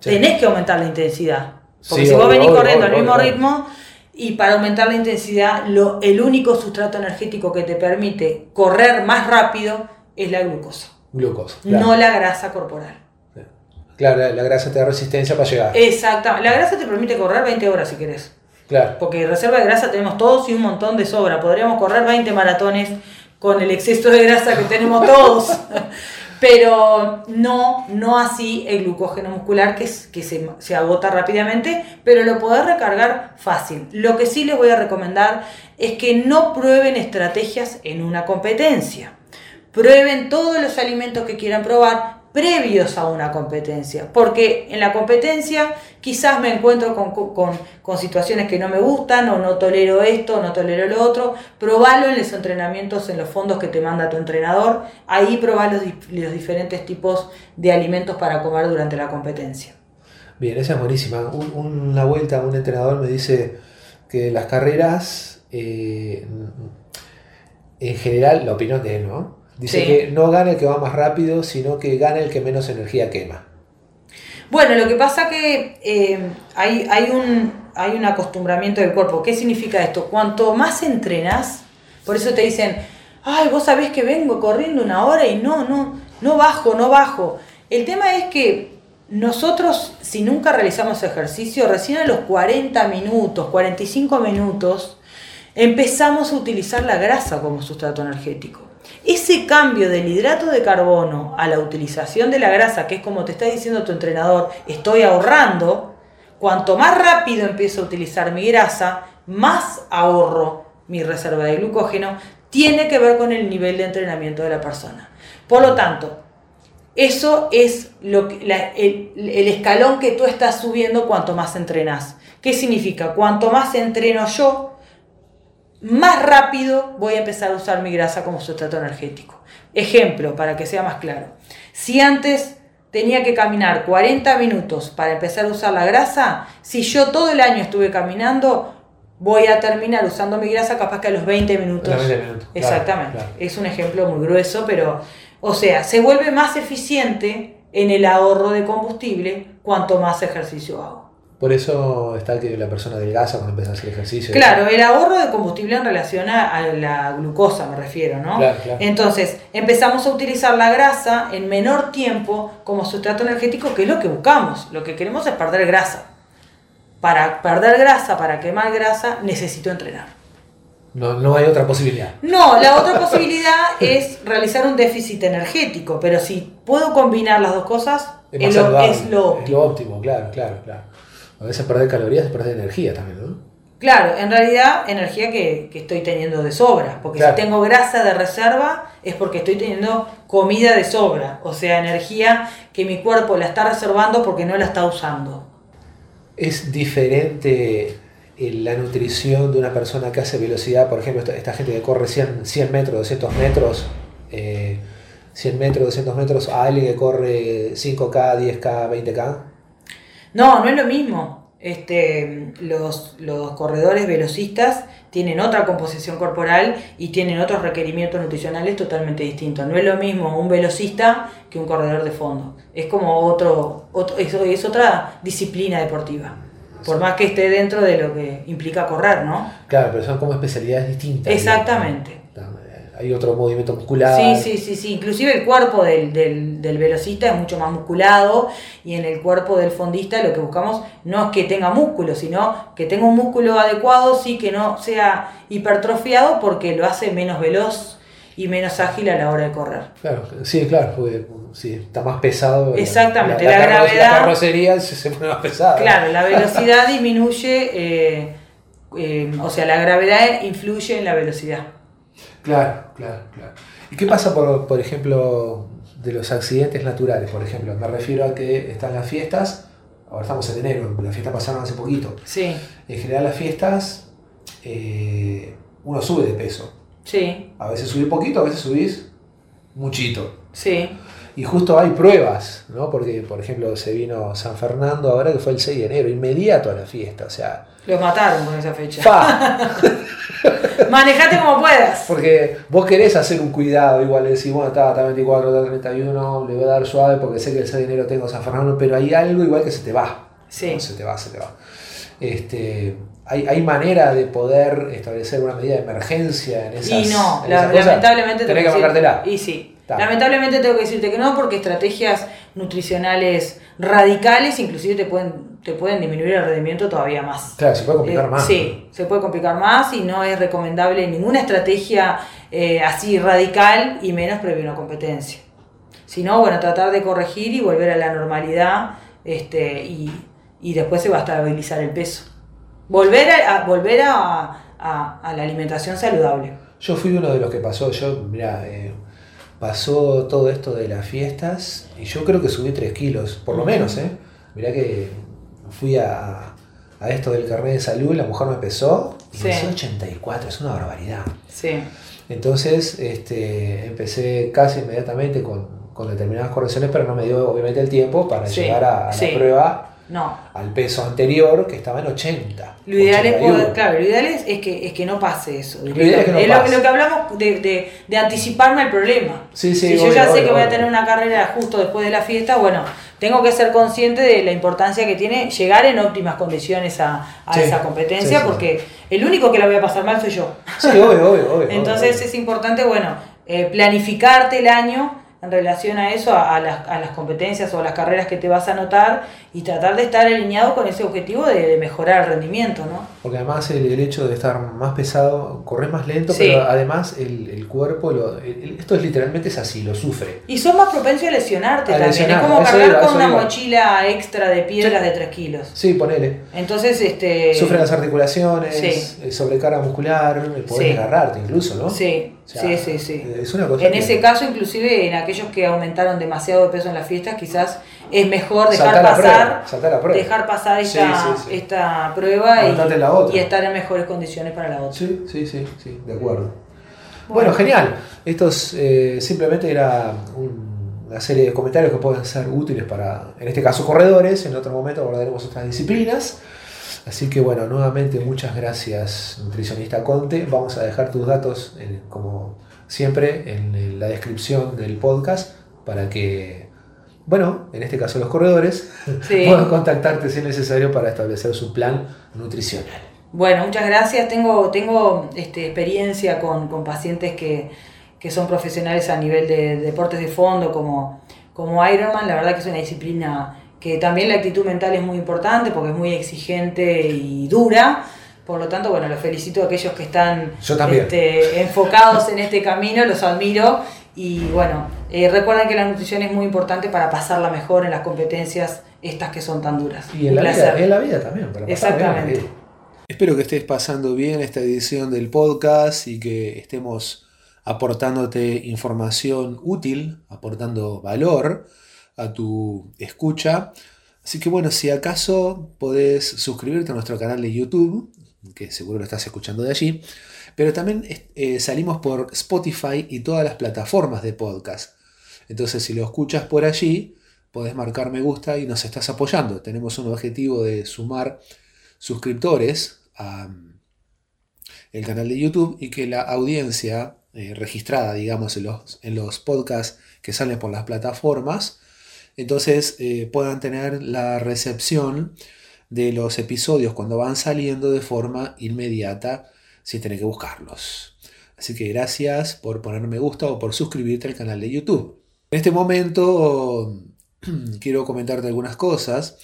tenés que aumentar la intensidad. Porque si vos venís corriendo al mismo ritmo, y para aumentar la intensidad, lo, el único sustrato energético que te permite correr más rápido es la glucosa. Glucosa. No la grasa corporal. Claro, la, grasa te da resistencia para llegar. Exactamente. La grasa te permite correr 20 horas si querés. Claro. Porque reserva de grasa tenemos todos y un montón de sobra. Podríamos correr 20 maratones con el exceso de grasa que tenemos todos. pero no, no así el glucógeno muscular que, que se, se, agota rápidamente, pero lo podés recargar fácil. Lo que sí les voy a recomendar es que no prueben estrategias en una competencia. Prueben todos los alimentos que quieran probar, previos a una competencia, porque en la competencia quizás me encuentro con, situaciones que no me gustan o no tolero esto, no tolero lo otro, probalo en los entrenamientos, en los fondos que te manda tu entrenador, ahí probá los, los diferentes tipos de alimentos para comer durante la competencia. Bien, esa es buenísima. una vuelta un entrenador me dice que las carreras, eh, en general, la opinión de él, ¿no? Dice que no gana el que va más rápido, sino que gana el que menos energía quema. Bueno, lo que pasa que eh, hay, hay, un, hay un acostumbramiento del cuerpo. ¿Qué significa esto? Cuanto más entrenas, por eso te dicen, ay, vos sabés que vengo corriendo una hora y no, no, no bajo, no bajo. El tema es que nosotros, si nunca realizamos ejercicio, recién a los 40 minutos, 45 minutos, empezamos a utilizar la grasa como sustrato energético. Ese cambio del hidrato de carbono a la utilización de la grasa, que es como te está diciendo tu entrenador, estoy ahorrando, cuanto más rápido empiezo a utilizar mi grasa, más ahorro mi reserva de glucógeno, tiene que ver con el nivel de entrenamiento de la persona. Por lo tanto, Eso es lo que, el, el, escalón que tú estás subiendo cuanto más entrenas. ¿Qué significa? Cuanto más entreno yo, más rápido voy a empezar a usar mi grasa como sustrato energético. Ejemplo, para que sea más claro. Si antes tenía que caminar 40 minutos para empezar a usar la grasa, si yo todo el año estuve caminando, voy a terminar usando mi grasa capaz que a los 20 minutos. Exactamente. Es un ejemplo muy grueso, pero, o sea, se vuelve más eficiente en el ahorro de combustible cuanto más ejercicio hago. Por eso está que la persona delgaza cuando empieza a hacer ejercicio. Claro, el ahorro de combustible en relación a, la glucosa me refiero, ¿no? Claro, claro. Entonces, empezamos a utilizar la grasa en menor tiempo como sustrato energético, que es lo que buscamos. Lo que queremos es perder grasa. Para perder grasa, para quemar grasa, necesito entrenar. No, no hay otra posibilidad. No, la otra posibilidad es realizar un déficit energético, pero si puedo combinar las dos cosas, es, lo, es lo óptimo. Es lo óptimo, claro, claro, claro. A veces perder calorías es perder energía también, ¿no? Claro, en realidad energía que, estoy teniendo de sobra, porque si tengo grasa de reserva es porque estoy teniendo comida de sobra, o sea, energía que mi cuerpo la está reservando porque no la está usando. Es diferente la nutrición de una persona que hace velocidad, por ejemplo, esta, gente que corre 100, 100 metros, 200 metros, 100 eh, metros, 200 metros, a alguien que corre 5K, 10K, 20K. No, no es lo mismo. Este, los, los corredores velocistas tienen otra composición corporal y tienen otros requerimientos nutricionales totalmente distintos. No es lo mismo un velocista que un corredor de fondo. Es como otro, otro es, es otra disciplina deportiva. Por más que esté dentro de lo que implica correr, ¿no? Claro, pero son como especialidades distintas. Exactamente hay otro movimiento muscular. Sí, sí, sí, sí. Inclusive el cuerpo del, del, velocista es mucho más musculado y en el cuerpo del fondista lo que buscamos no es que tenga músculo, sino que tenga un músculo adecuado, sí que no sea hipertrofiado porque lo hace menos veloz y menos ágil a la hora de correr. Claro, sí, claro, porque sí, está más pesado. Exactamente, la, gravedad. La carrocería se, pone más pesada. Claro, la velocidad disminuye, eh, eh, o sea, la gravedad influye en la velocidad. Claro, claro, claro. ¿Y qué pasa, por, por ejemplo, de los accidentes naturales? Por ejemplo, me refiero a que están las fiestas, ahora estamos en enero, las fiestas pasaron hace poquito. Sí. En general las fiestas, eh, uno sube de peso. Sí. A veces subís poquito, a veces subís muchito. Sí. Y justo hay pruebas, ¿no? Porque, por ejemplo, se vino San Fernando ahora que fue el 6 de enero, inmediato a la fiesta, o sea... Los mataron con esa fecha. Manejate como puedas. Porque vos querés hacer un cuidado, igual decís, bueno, está, está 24, está 31, le voy a dar suave porque sé que el 6 de enero tengo San Fernando, pero hay algo igual que se te va. Sí. Se te va, se te va. Este, hay, hay manera de poder establecer una medida de emergencia en esas Y no, lamentablemente... Tenés que marcártela. Y sí. Lamentablemente tengo que decirte que no, porque estrategias nutricionales radicales inclusive te pueden, te pueden disminuir el rendimiento todavía más. Claro, se puede complicar eh, más. Sí, se puede complicar más y no es recomendable ninguna estrategia eh, así radical y menos previo a una competencia. Sino, bueno, tratar de corregir y volver a la normalidad este, y, después se va a estabilizar el peso. Volver a, volver a, la alimentación saludable. Yo fui uno de los que pasó, yo, mira, eh, pasó todo esto de las fiestas y yo creo que subí 3 kilos, por lo menos, ¿eh? Mirá que fui a, a esto del carnet de salud, la mujer me pesó y sí. 84, es una barbaridad. Sí. Entonces este, empecé casi inmediatamente con, con, determinadas correcciones, pero no me dio obviamente el tiempo para llegar a, la prueba no. al peso anterior que estaba en 80. Lo ideal, es, poder, claro, lo ideal es, que, es que no pase eso. Lo, ideal es que no pase. Lo, que hablamos de, de, de, anticiparme al problema. Sí, sí, si yo ya sé que voy a tener una carrera justo después de la fiesta, bueno, tengo que ser consciente de la importancia que tiene llegar en óptimas condiciones a, a esa competencia, porque el único que la voy a pasar mal soy yo. Sí, obvio, obvio. obvio Entonces es importante, bueno, eh, planificarte el año en relación a eso, a, las, a, las, competencias o a las carreras que te vas a anotar y tratar de estar alineado con ese objetivo de, de mejorar el rendimiento, ¿no? Porque además el, el hecho de estar más pesado, corres más lento, Sí. pero además el, el cuerpo, lo- el- esto es literalmente es así, lo sufre. Y son más propensos a lesionarte A también. lesionar, es como cargar iba, con una iba. mochila extra de piedras de 3 kilos. Sí, ponele. Entonces, este. Sufre las articulaciones, Sí. eh, sobrecarga muscular, eh, podés agarrarte incluso, ¿no? Sí, sea, sí, sí, sí. Es una cosa En que- ese caso, inclusive en aquellos que aumentaron demasiado de peso en las fiestas, quizás es mejor dejar Saltar pasar, prueba, saltar la prueba. dejar pasar esta, sí, sí. esta prueba y, estar en mejores condiciones para la otra. Sí, sí, sí, sí, de acuerdo. Bueno, genial. Estos eh, simplemente era un- una serie de comentarios que pueden ser útiles para, en este caso, corredores. En otro momento abordaremos otras disciplinas. Así que bueno, nuevamente muchas gracias, nutricionista Conte. Vamos a dejar tus datos, en- como siempre, en la descripción del podcast para que, bueno, en este caso los corredores, Sí. puedan contactarte si es necesario para establecer su plan nutricional. Bueno, muchas gracias. Tengo, tengo este, experiencia con, con pacientes que, que son profesionales a nivel de, deportes de fondo como, como Ironman. La verdad que es una disciplina que también la actitud mental es muy importante porque es muy exigente y dura. Por lo tanto, bueno, los felicito a aquellos que están Yo también. este, enfocados en este camino, los admiro. Y bueno, eh, recuerden que la nutrición es muy importante para pasarla mejor en las competencias estas que son tan duras. Y en la, vida, en la vida también. Para bien, Exactamente. Espero que estés pasando bien esta edición del podcast y que estemos aportándote información útil, aportando valor a tu escucha. Así que bueno, si acaso podés suscribirte a nuestro canal de YouTube, que seguro lo estás escuchando de allí, pero también eh, salimos por Spotify y todas las plataformas de podcast. Entonces si lo escuchas por allí, podés marcar me gusta y nos estás apoyando. Tenemos un objetivo de sumar suscriptores a mm, el canal de YouTube y que la audiencia eh, registrada, digamos, en los, en los podcasts que salen por las plataformas, entonces eh, puedan tener la recepción de los episodios cuando van saliendo de forma inmediata sin tener que buscarlos. Así que gracias por poner me gusta o por suscribirte al canal de YouTube. En este momento quiero comentarte algunas cosas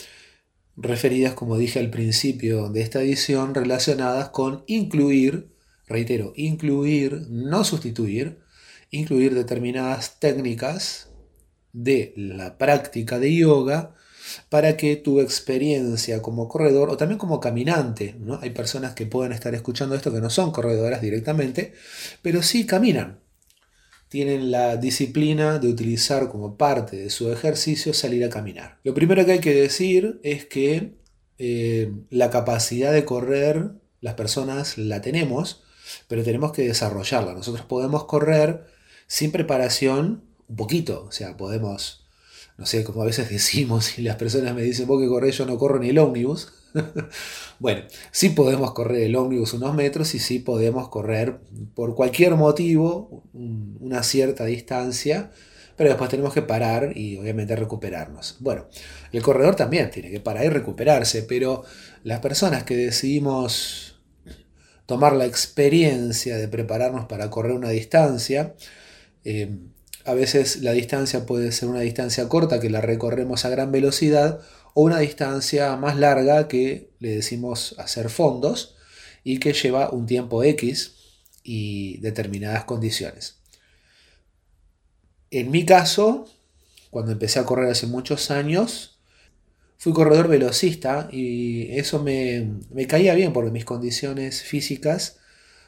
referidas, como dije al principio de esta edición, relacionadas con incluir, reitero, incluir, no sustituir, incluir determinadas técnicas de la práctica de yoga para que tu experiencia como corredor o también como caminante, ¿no? hay personas que pueden estar escuchando esto que no son corredoras directamente, pero sí caminan. Tienen la disciplina de utilizar como parte de su ejercicio salir a caminar. Lo primero que hay que decir es que eh, la capacidad de correr las personas la tenemos, pero tenemos que desarrollarla. Nosotros podemos correr sin preparación un poquito, o sea, podemos no sé, como a veces decimos y las personas me dicen, vos que corres, yo no corro ni el ómnibus. bueno, sí podemos correr el ómnibus unos metros y sí podemos correr por cualquier motivo un- una cierta distancia, pero después tenemos que parar y obviamente recuperarnos. Bueno, el corredor también tiene que parar y recuperarse, pero las personas que decidimos tomar la experiencia de prepararnos para correr una distancia, eh, a veces la distancia puede ser una distancia corta que la recorremos a gran velocidad o una distancia más larga que le decimos hacer fondos y que lleva un tiempo X y determinadas condiciones. En mi caso, cuando empecé a correr hace muchos años, fui corredor velocista y eso me, caía bien porque mis condiciones físicas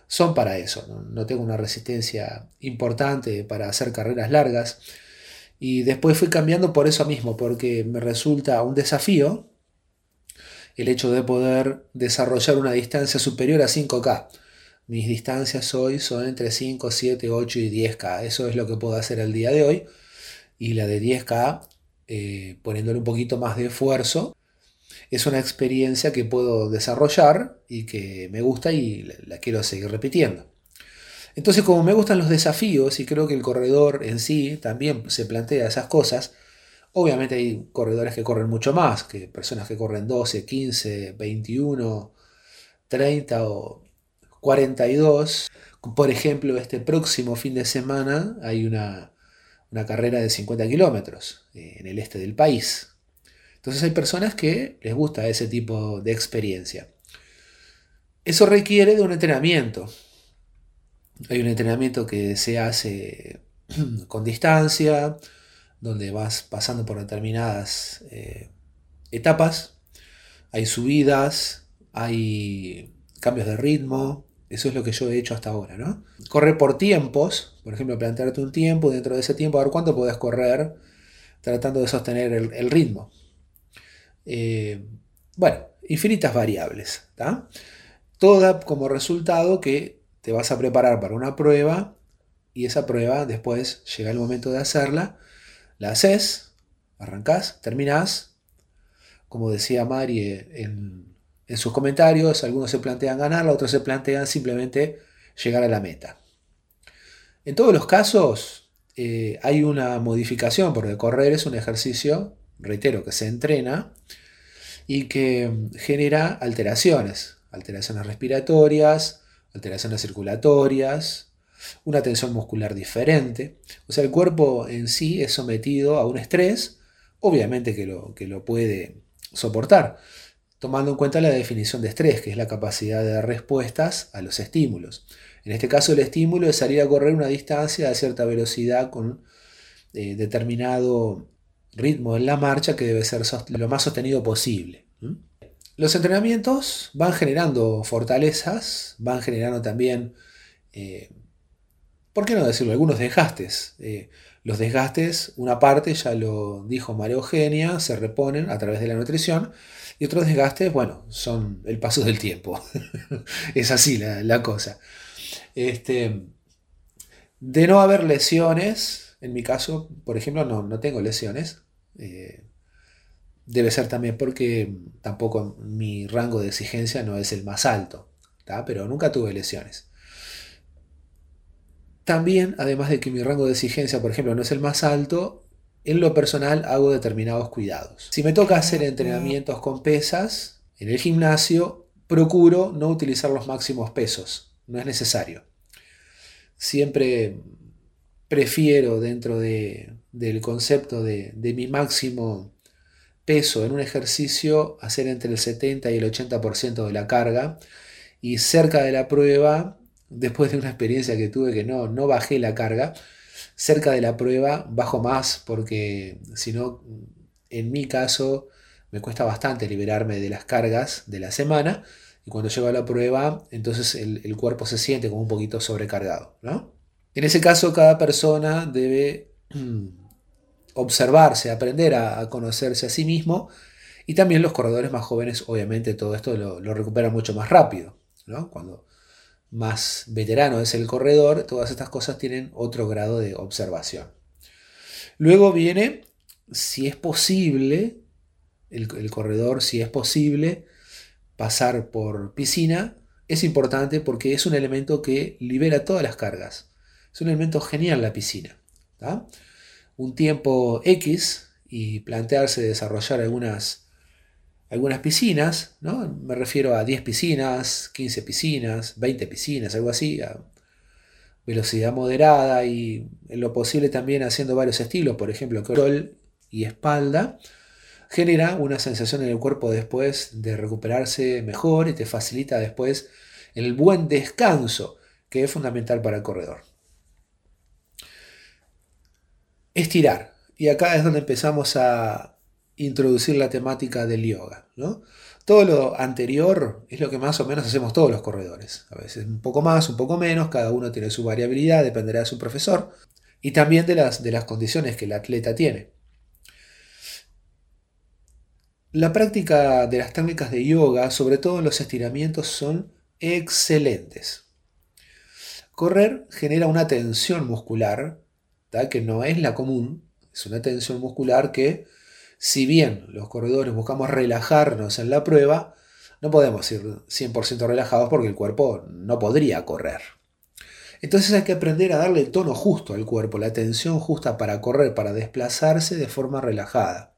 son para eso. No, tengo una resistencia importante para hacer carreras largas. Y después fui cambiando por eso mismo, porque me resulta un desafío el hecho de poder desarrollar una distancia superior a 5K. Mis distancias hoy son entre 5, 7, 8 y 10K. Eso es lo que puedo hacer al día de hoy. Y la de 10K, eh, poniéndole un poquito más de esfuerzo, es una experiencia que puedo desarrollar y que me gusta y la, quiero seguir repitiendo. Entonces, como me gustan los desafíos y creo que el corredor en sí también se plantea esas cosas, obviamente hay corredores que corren mucho más, que personas que corren 12, 15, 21, 30 o 42. Por ejemplo, este próximo fin de semana hay una, una carrera de 50 kilómetros eh, en el este del país. Entonces hay personas que les gusta ese tipo de experiencia. Eso requiere de un entrenamiento. Hay un entrenamiento que se hace con distancia, donde vas pasando por determinadas eh, etapas. Hay subidas, hay cambios de ritmo. Eso es lo que yo he hecho hasta ahora, ¿no? Correr por tiempos, por ejemplo, plantearte un tiempo, dentro de ese tiempo, a ver cuánto puedes correr, tratando de sostener el, ritmo. Eh, bueno, infinitas variables. Toda como resultado que te vas a preparar para una prueba y esa prueba después llega el momento de hacerla, la haces, arrancás, terminás. Como decía Mari en, en sus comentarios, algunos se plantean ganarla, otros se plantean simplemente llegar a la meta. En todos los casos eh, hay una modificación, porque correr es un ejercicio, reitero, que se entrena y que genera alteraciones, alteraciones respiratorias, alteraciones circulatorias, una tensión muscular diferente. O sea, el cuerpo en sí es sometido a un estrés, obviamente que lo, que lo puede soportar, tomando en cuenta la definición de estrés, que es la capacidad de dar respuestas a los estímulos. En este caso el estímulo es salir a correr una distancia a cierta velocidad con eh, determinado ritmo en la marcha que debe ser lo más sostenido posible. Los entrenamientos van generando fortalezas, van generando también, eh, ¿por qué no decirlo?, algunos desgastes. Eh, los desgastes, una parte, ya lo dijo María Eugenia, se reponen a través de la nutrición, y otros desgastes, bueno, son el paso del tiempo. es así la, cosa. Este, de no haber lesiones, en mi caso, por ejemplo, no, no tengo lesiones. Eh, debe ser también porque tampoco mi rango de exigencia no es el más alto, pero nunca tuve lesiones. También, además de que mi rango de exigencia, por ejemplo, no es el más alto, en lo personal hago determinados cuidados. Si me toca hacer entrenamientos con pesas en el gimnasio, procuro no utilizar los máximos pesos, no es necesario. Siempre prefiero dentro del concepto de, de mi máximo peso en un ejercicio hacer entre el 70 y el 80% de la carga y cerca de la prueba, después de una experiencia que tuve que no, no bajé la carga, cerca de la prueba bajo más porque si no, en mi caso, me cuesta bastante liberarme de las cargas de la semana y cuando llego a la prueba, entonces el, cuerpo se siente como un poquito sobrecargado. ¿no? En ese caso, cada persona debe observarse, aprender a, conocerse a sí mismo. Y también los corredores más jóvenes, obviamente, todo esto lo, recuperan mucho más rápido. Cuando más veterano es el corredor, todas estas cosas tienen otro grado de observación. Luego viene, si es posible, el corredor, si es posible, pasar por piscina, es importante porque es un elemento que libera todas las cargas. Es un elemento genial la piscina un tiempo X y plantearse desarrollar algunas, piscinas, me refiero a 10 piscinas, 15 piscinas, 20 piscinas, algo así, a velocidad moderada y en lo posible también haciendo varios estilos, por ejemplo, crawl y espalda, genera una sensación en el cuerpo después de recuperarse mejor y te facilita después el buen descanso, que es fundamental para el corredor estirar. Y acá es donde empezamos a introducir la temática del yoga. ¿no? Todo lo anterior es lo que más o menos hacemos todos los corredores. A veces un poco más, un poco menos, cada uno tiene su variabilidad, dependerá de su profesor y también de las, de las condiciones que el atleta tiene. La práctica de las técnicas de yoga, sobre todo los estiramientos, son excelentes. Correr genera una tensión muscular que no es la común, es una tensión muscular que, si bien los corredores buscamos relajarnos en la prueba, no podemos ir 100% relajados porque el cuerpo no podría correr. Entonces hay que aprender a darle el tono justo al cuerpo, la tensión justa para correr, para desplazarse de forma relajada.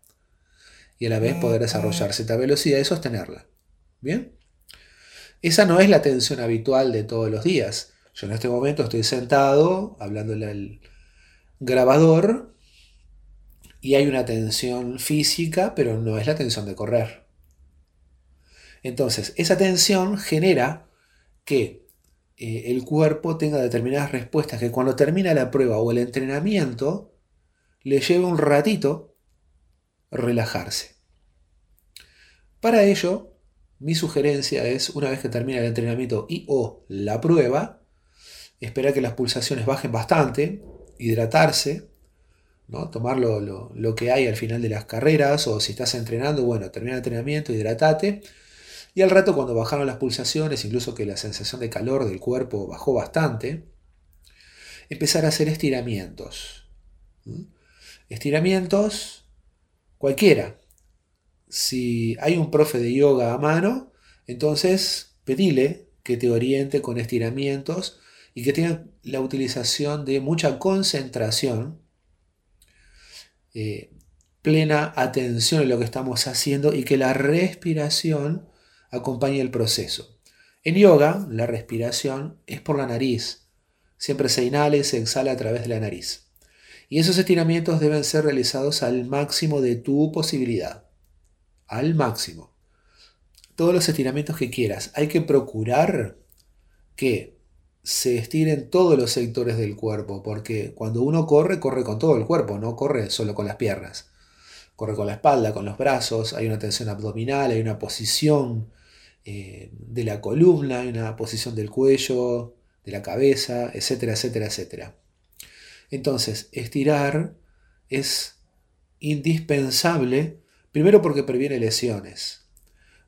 Y a la vez poder desarrollar cierta velocidad y sostenerla. ¿Bien? Esa no es la tensión habitual de todos los días. Yo en este momento estoy sentado, hablándole al, grabador y hay una tensión física, pero no es la tensión de correr. Entonces, esa tensión genera que eh, el cuerpo tenga determinadas respuestas que cuando termina la prueba o el entrenamiento le lleve un ratito relajarse. Para ello, mi sugerencia es, una vez que termina el entrenamiento y o la prueba, esperar que las pulsaciones bajen bastante, hidratarse, ¿no? tomar lo, que hay al final de las carreras o si estás entrenando, bueno, termina el entrenamiento, hidratate. Y al rato cuando bajaron las pulsaciones, incluso que la sensación de calor del cuerpo bajó bastante, empezar a hacer estiramientos. Estiramientos cualquiera, si hay un profe de yoga a mano, entonces pedile que te oriente con estiramientos y que tenga la utilización de mucha concentración, eh, plena atención en lo que estamos haciendo y que la respiración acompañe el proceso. En yoga, la respiración es por la nariz. Siempre se inhala y se exhala a través de la nariz. Y esos estiramientos deben ser realizados al máximo de tu posibilidad al máximo. Todos los estiramientos que quieras. Hay que procurar que se estiren todos los sectores del cuerpo, porque cuando uno corre, corre con todo el cuerpo, no corre solo con las piernas. Corre con la espalda, con los brazos, hay una tensión abdominal, hay una posición eh, de la columna, hay una posición del cuello, de la cabeza, etcétera, etcétera, etcétera. Entonces, estirar es indispensable Primero porque previene lesiones.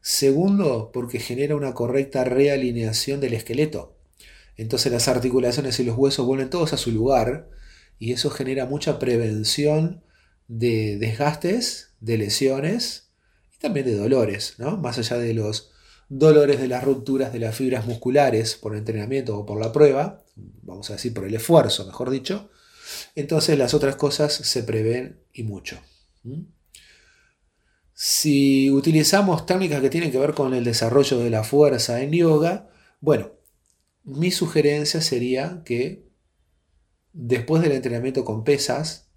Segundo porque genera una correcta realineación del esqueleto. Entonces las articulaciones y los huesos vuelven todos a su lugar y eso genera mucha prevención de desgastes, de lesiones y también de dolores, ¿no? Más allá de los dolores de las rupturas de las fibras musculares por entrenamiento o por la prueba, vamos a decir por el esfuerzo, mejor dicho, entonces las otras cosas se prevén y mucho. Si utilizamos técnicas que tienen que ver con el desarrollo de la fuerza en yoga, bueno, mi sugerencia sería que después del entrenamiento con pesas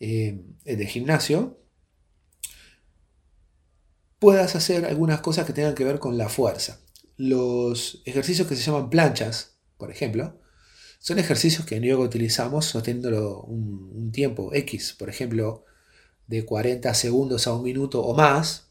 eh, de gimnasio, puedas hacer algunas cosas que tengan que ver con la fuerza. Los ejercicios que se llaman planchas, por ejemplo, son ejercicios que en yoga utilizamos sosteniéndolo un, un tiempo X. Por ejemplo, de 40 segundos a un minuto o más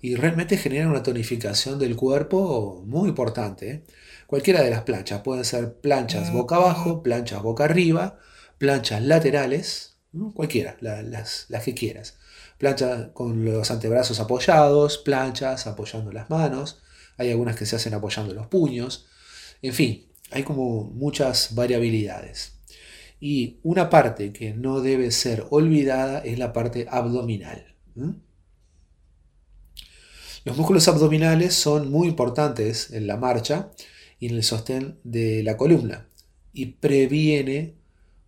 y realmente generan una tonificación del cuerpo muy importante. ¿eh? Cualquiera de las planchas, pueden ser planchas boca abajo, planchas boca arriba, planchas laterales, cualquiera, las, las que quieras. Planchas con los antebrazos apoyados, planchas apoyando las manos, hay algunas que se hacen apoyando los puños, en fin, hay como muchas variabilidades. Y una parte que no debe ser olvidada es la parte abdominal. Los músculos abdominales son muy importantes en la marcha y en el sostén de la columna y previene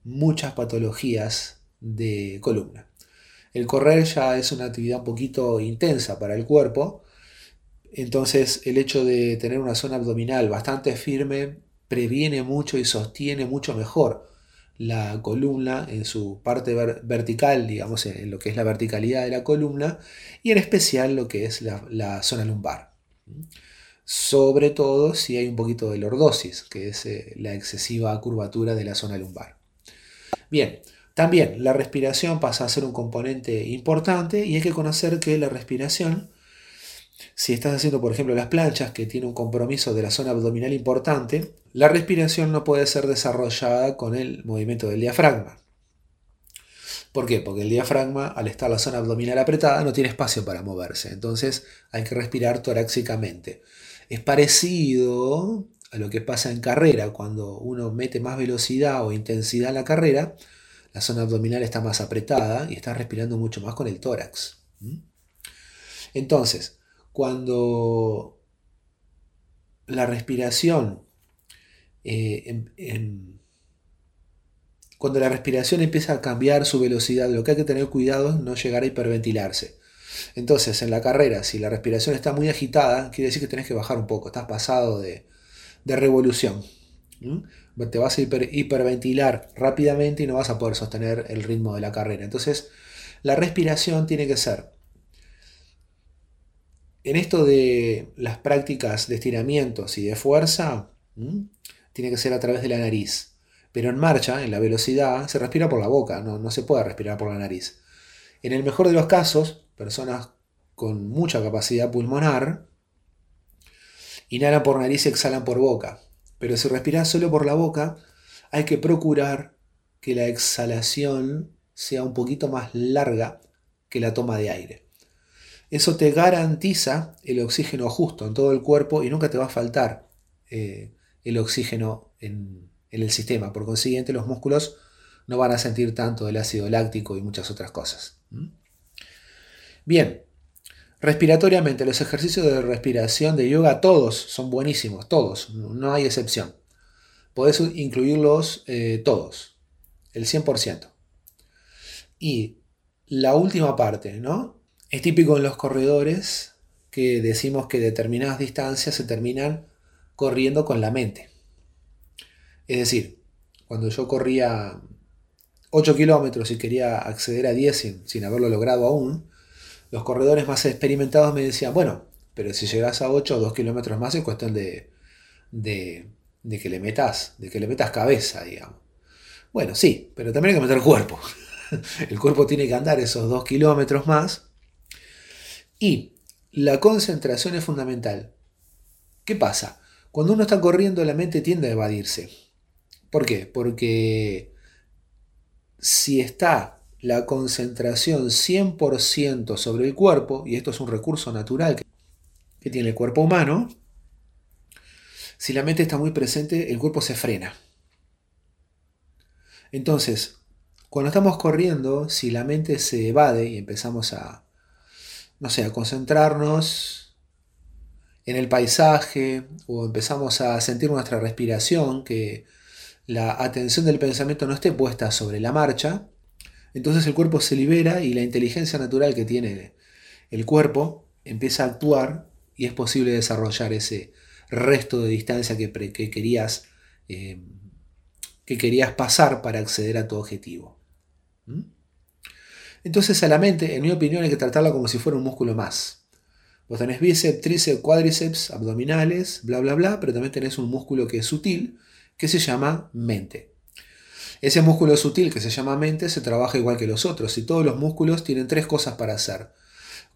muchas patologías de columna. El correr ya es una actividad un poquito intensa para el cuerpo, entonces el hecho de tener una zona abdominal bastante firme previene mucho y sostiene mucho mejor la columna en su parte vertical, digamos, en lo que es la verticalidad de la columna, y en especial lo que es la, zona lumbar. Sobre todo si hay un poquito de lordosis, que es eh, la excesiva curvatura de la zona lumbar. Bien, también la respiración pasa a ser un componente importante y hay que conocer que la respiración si estás haciendo, por ejemplo, las planchas, que tiene un compromiso de la zona abdominal importante, la respiración no puede ser desarrollada con el movimiento del diafragma. ¿Por qué? Porque el diafragma, al estar la zona abdominal apretada, no tiene espacio para moverse. Entonces hay que respirar torácicamente. Es parecido a lo que pasa en carrera, cuando uno mete más velocidad o intensidad en la carrera, la zona abdominal está más apretada y está respirando mucho más con el tórax. Entonces, cuando la respiración eh, cuando la respiración empieza a cambiar su velocidad, lo que hay que tener cuidado es no llegar a hiperventilarse. Entonces, en la carrera, si la respiración está muy agitada, quiere decir que tenés que bajar un poco, estás pasado de, revolución. Te vas a hiperventilar rápidamente y no vas a poder sostener el ritmo de la carrera. Entonces, la respiración tiene que ser en esto de las prácticas de estiramientos y de fuerza, tiene que ser a través de la nariz. Pero en marcha, en la velocidad, se respira por la boca, no se puede respirar por la nariz. En el mejor de los casos, personas con mucha capacidad pulmonar, inhalan por nariz y exhalan por boca. Pero si respiras solo por la boca, hay que procurar que la exhalación sea un poquito más larga que la toma de aire. Eso te garantiza el oxígeno justo en todo el cuerpo y nunca te va a faltar eh, el oxígeno en, el sistema. Por consiguiente, los músculos no van a sentir tanto el ácido láctico y muchas otras cosas. Bien, respiratoriamente, los ejercicios de respiración de yoga, todos son buenísimos, todos, no hay excepción. Podés incluirlos eh, todos, el 100%. Y la última parte, ¿no? Es típico en los corredores que decimos que determinadas distancias se terminan corriendo con la mente. Es decir, cuando yo corría 8 kilómetros y quería acceder a 10 sin, haberlo logrado aún, los corredores más experimentados me decían, bueno, pero si llegas a 8 o 2 kilómetros más es cuestión de, de, que le metas, de que le metas cabeza, digamos. Bueno, sí, pero también hay que meter cuerpo. El cuerpo tiene que andar esos 2 kilómetros más. Y la concentración es fundamental. ¿Qué pasa? Cuando uno está corriendo, la mente tiende a evadirse. ¿Por qué? Porque si está la concentración 100% sobre el cuerpo, y esto es un recurso natural que, tiene el cuerpo humano, si la mente está muy presente, el cuerpo se frena. Entonces, cuando estamos corriendo, si la mente se evade y empezamos a, no sé, a concentrarnos en el paisaje o empezamos a sentir nuestra respiración, que la atención del pensamiento no esté puesta sobre la marcha, entonces el cuerpo se libera y la inteligencia natural que tiene el cuerpo empieza a actuar y es posible desarrollar ese resto de distancia que, querías, eh, que querías pasar para acceder a tu objetivo. ¿Mm? Entonces a la mente, en mi opinión, hay que tratarla como si fuera un músculo más. Vos tenés bíceps, tríceps, cuádriceps, abdominales, bla, bla, bla, pero también tenés un músculo que es sutil, que se llama mente. Ese músculo sutil que se llama mente se trabaja igual que los otros y todos los músculos tienen tres cosas para hacer.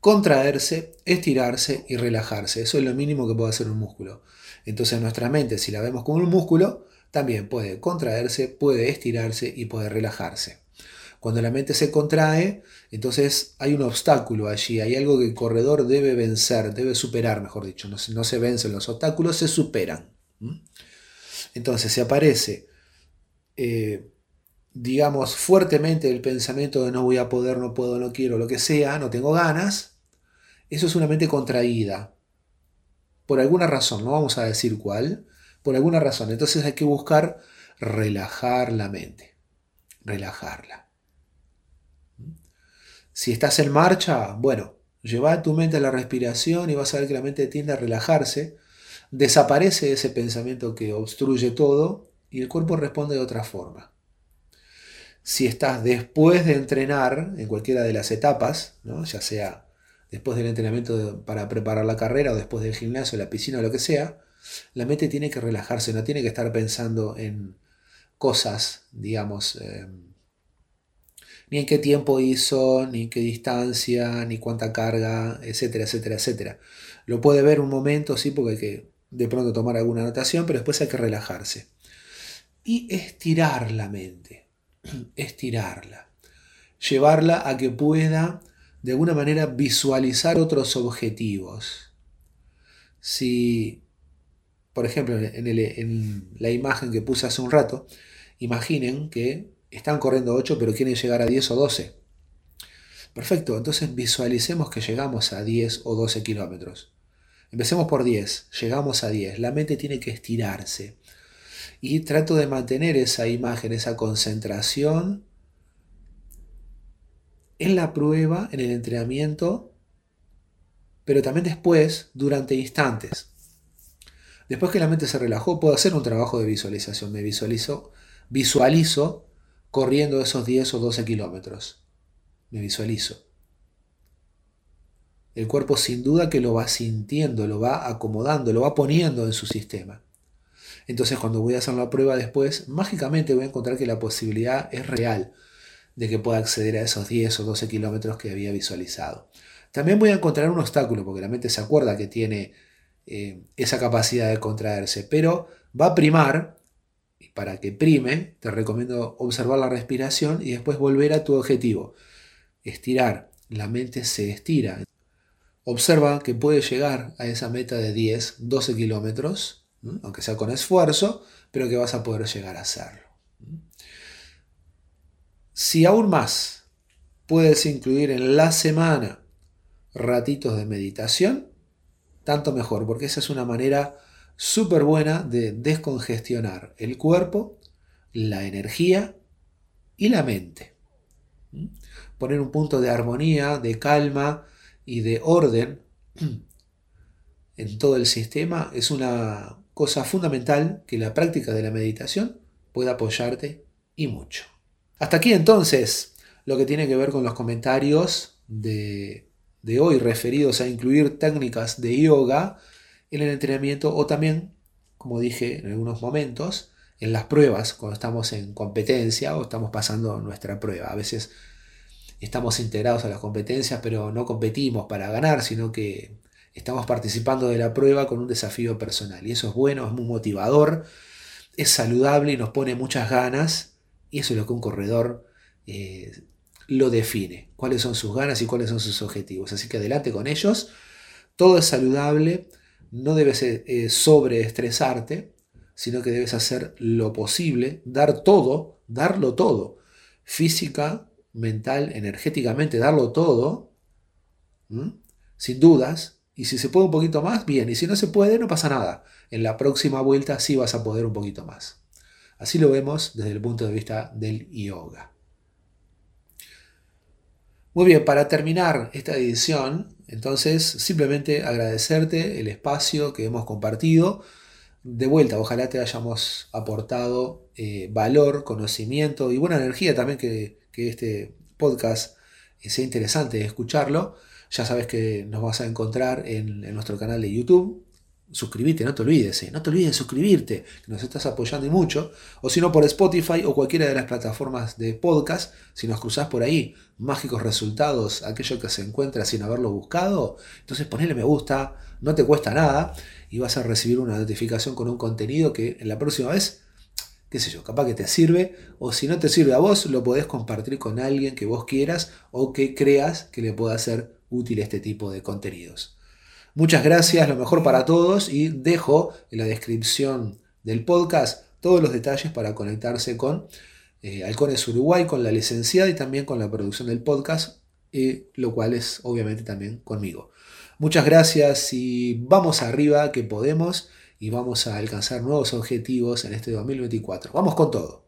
Contraerse, estirarse y relajarse. Eso es lo mínimo que puede hacer un músculo. Entonces nuestra mente, si la vemos como un músculo, también puede contraerse, puede estirarse y puede relajarse. Cuando la mente se contrae, entonces hay un obstáculo allí, hay algo que el corredor debe vencer, debe superar, mejor dicho. No, no se vencen los obstáculos, se superan. Entonces, si aparece, eh, digamos, fuertemente el pensamiento de no voy a poder, no puedo, no quiero, lo que sea, no tengo ganas, eso es una mente contraída. Por alguna razón, no vamos a decir cuál, por alguna razón. Entonces hay que buscar relajar la mente, relajarla. Si estás en marcha, bueno, lleva tu mente a la respiración y vas a ver que la mente tiende a relajarse desaparece ese pensamiento que obstruye todo y el cuerpo responde de otra forma. Si estás después de entrenar en cualquiera de las etapas, ya sea después del entrenamiento para preparar la carrera o después del gimnasio, la piscina o lo que sea, la mente tiene que relajarse, no tiene que estar pensando en cosas, digamos, eh, ni en qué tiempo hizo, ni en qué distancia, ni cuánta carga, etcétera, etcétera, etcétera. Lo puede ver un momento, sí, porque hay que de pronto tomar alguna anotación, pero después hay que relajarse. Y estirar la mente, estirarla, llevarla a que pueda de alguna manera visualizar otros objetivos. Si, por ejemplo, en, la imagen que puse hace un rato, imaginen que están corriendo 8 pero quieren llegar a 10 o 12. Perfecto, entonces visualicemos que llegamos a 10 o 12 kilómetros. Empecemos por 10, llegamos a 10. La mente tiene que estirarse. Y trato de mantener esa imagen, esa concentración en la prueba, en el entrenamiento, pero también después, durante instantes. Después que la mente se relajó, puedo hacer un trabajo de visualización. Me visualizo, visualizo corriendo esos 10 o 12 kilómetros. Me visualizo. el cuerpo sin duda que lo va sintiendo, lo va acomodando, lo va poniendo en su sistema. Entonces cuando voy a hacer la prueba después, mágicamente voy a encontrar que la posibilidad es real de que pueda acceder a esos 10 o 12 kilómetros que había visualizado. También voy a encontrar un obstáculo, porque la mente se acuerda que tiene eh, esa capacidad de contraerse, pero va a primar, y para que prime, te recomiendo observar la respiración y después volver a tu objetivo. Estirar, la mente se estira. Observa que puede llegar a esa meta de 10, 12 kilómetros, aunque sea con esfuerzo, pero que vas a poder llegar a hacerlo. Si aún más puedes incluir en la semana ratitos de meditación, tanto mejor, porque esa es una manera súper buena de descongestionar el cuerpo, la energía y la mente. Poner un punto de armonía, de calma y de orden en todo el sistema es una cosa fundamental que la práctica de la meditación puede apoyarte y mucho. Hasta aquí entonces lo que tiene que ver con los comentarios de, de hoy referidos a incluir técnicas de yoga en el entrenamiento o también, como dije en algunos momentos, en las pruebas, cuando estamos en competencia o estamos pasando nuestra prueba. A veces estamos integrados a las competencias, pero no competimos para ganar, sino que estamos participando de la prueba con un desafío personal. Y eso es bueno, es muy motivador, es saludable y nos pone muchas ganas. Y eso es lo que un corredor eh, lo define, cuáles son sus ganas y cuáles son sus objetivos. Así que adelante con ellos. Todo es saludable, no debes eh, sobreestresarte, sino que debes hacer lo posible, dar todo, darlo todo, física, mental, energéticamente, darlo todo, sin dudas, y si se puede un poquito más, bien, y si no se puede, no pasa nada. En la próxima vuelta sí vas a poder un poquito más. Así lo vemos desde el punto de vista del yoga. Muy bien, para terminar esta edición, entonces simplemente agradecerte el espacio que hemos compartido. De vuelta, ojalá te hayamos aportado eh, valor, conocimiento y buena energía también que, este podcast sea interesante escucharlo. Ya sabes que nos vas a encontrar en, nuestro canal de YouTube, suscribirte, no te olvides, eh, no te olvides de suscribirte, que nos estás apoyando y mucho, o si no por Spotify o cualquiera de las plataformas de podcast, si nos cruzás por ahí, mágicos resultados, aquello que se encuentra sin haberlo buscado, entonces ponele me gusta, no te cuesta nada y vas a recibir una notificación con un contenido que en la próxima vez, qué sé yo, capaz que te sirve, o si no te sirve a vos, lo podés compartir con alguien que vos quieras o que creas que le pueda ser útil este tipo de contenidos. Muchas gracias, lo mejor para todos y dejo en la descripción del podcast todos los detalles para conectarse con eh, Halcones Uruguay, con la licenciada y también con la producción del podcast, eh, lo cual es obviamente también conmigo. Muchas gracias y vamos arriba que podemos y vamos a alcanzar nuevos objetivos en este 2024. Vamos con todo.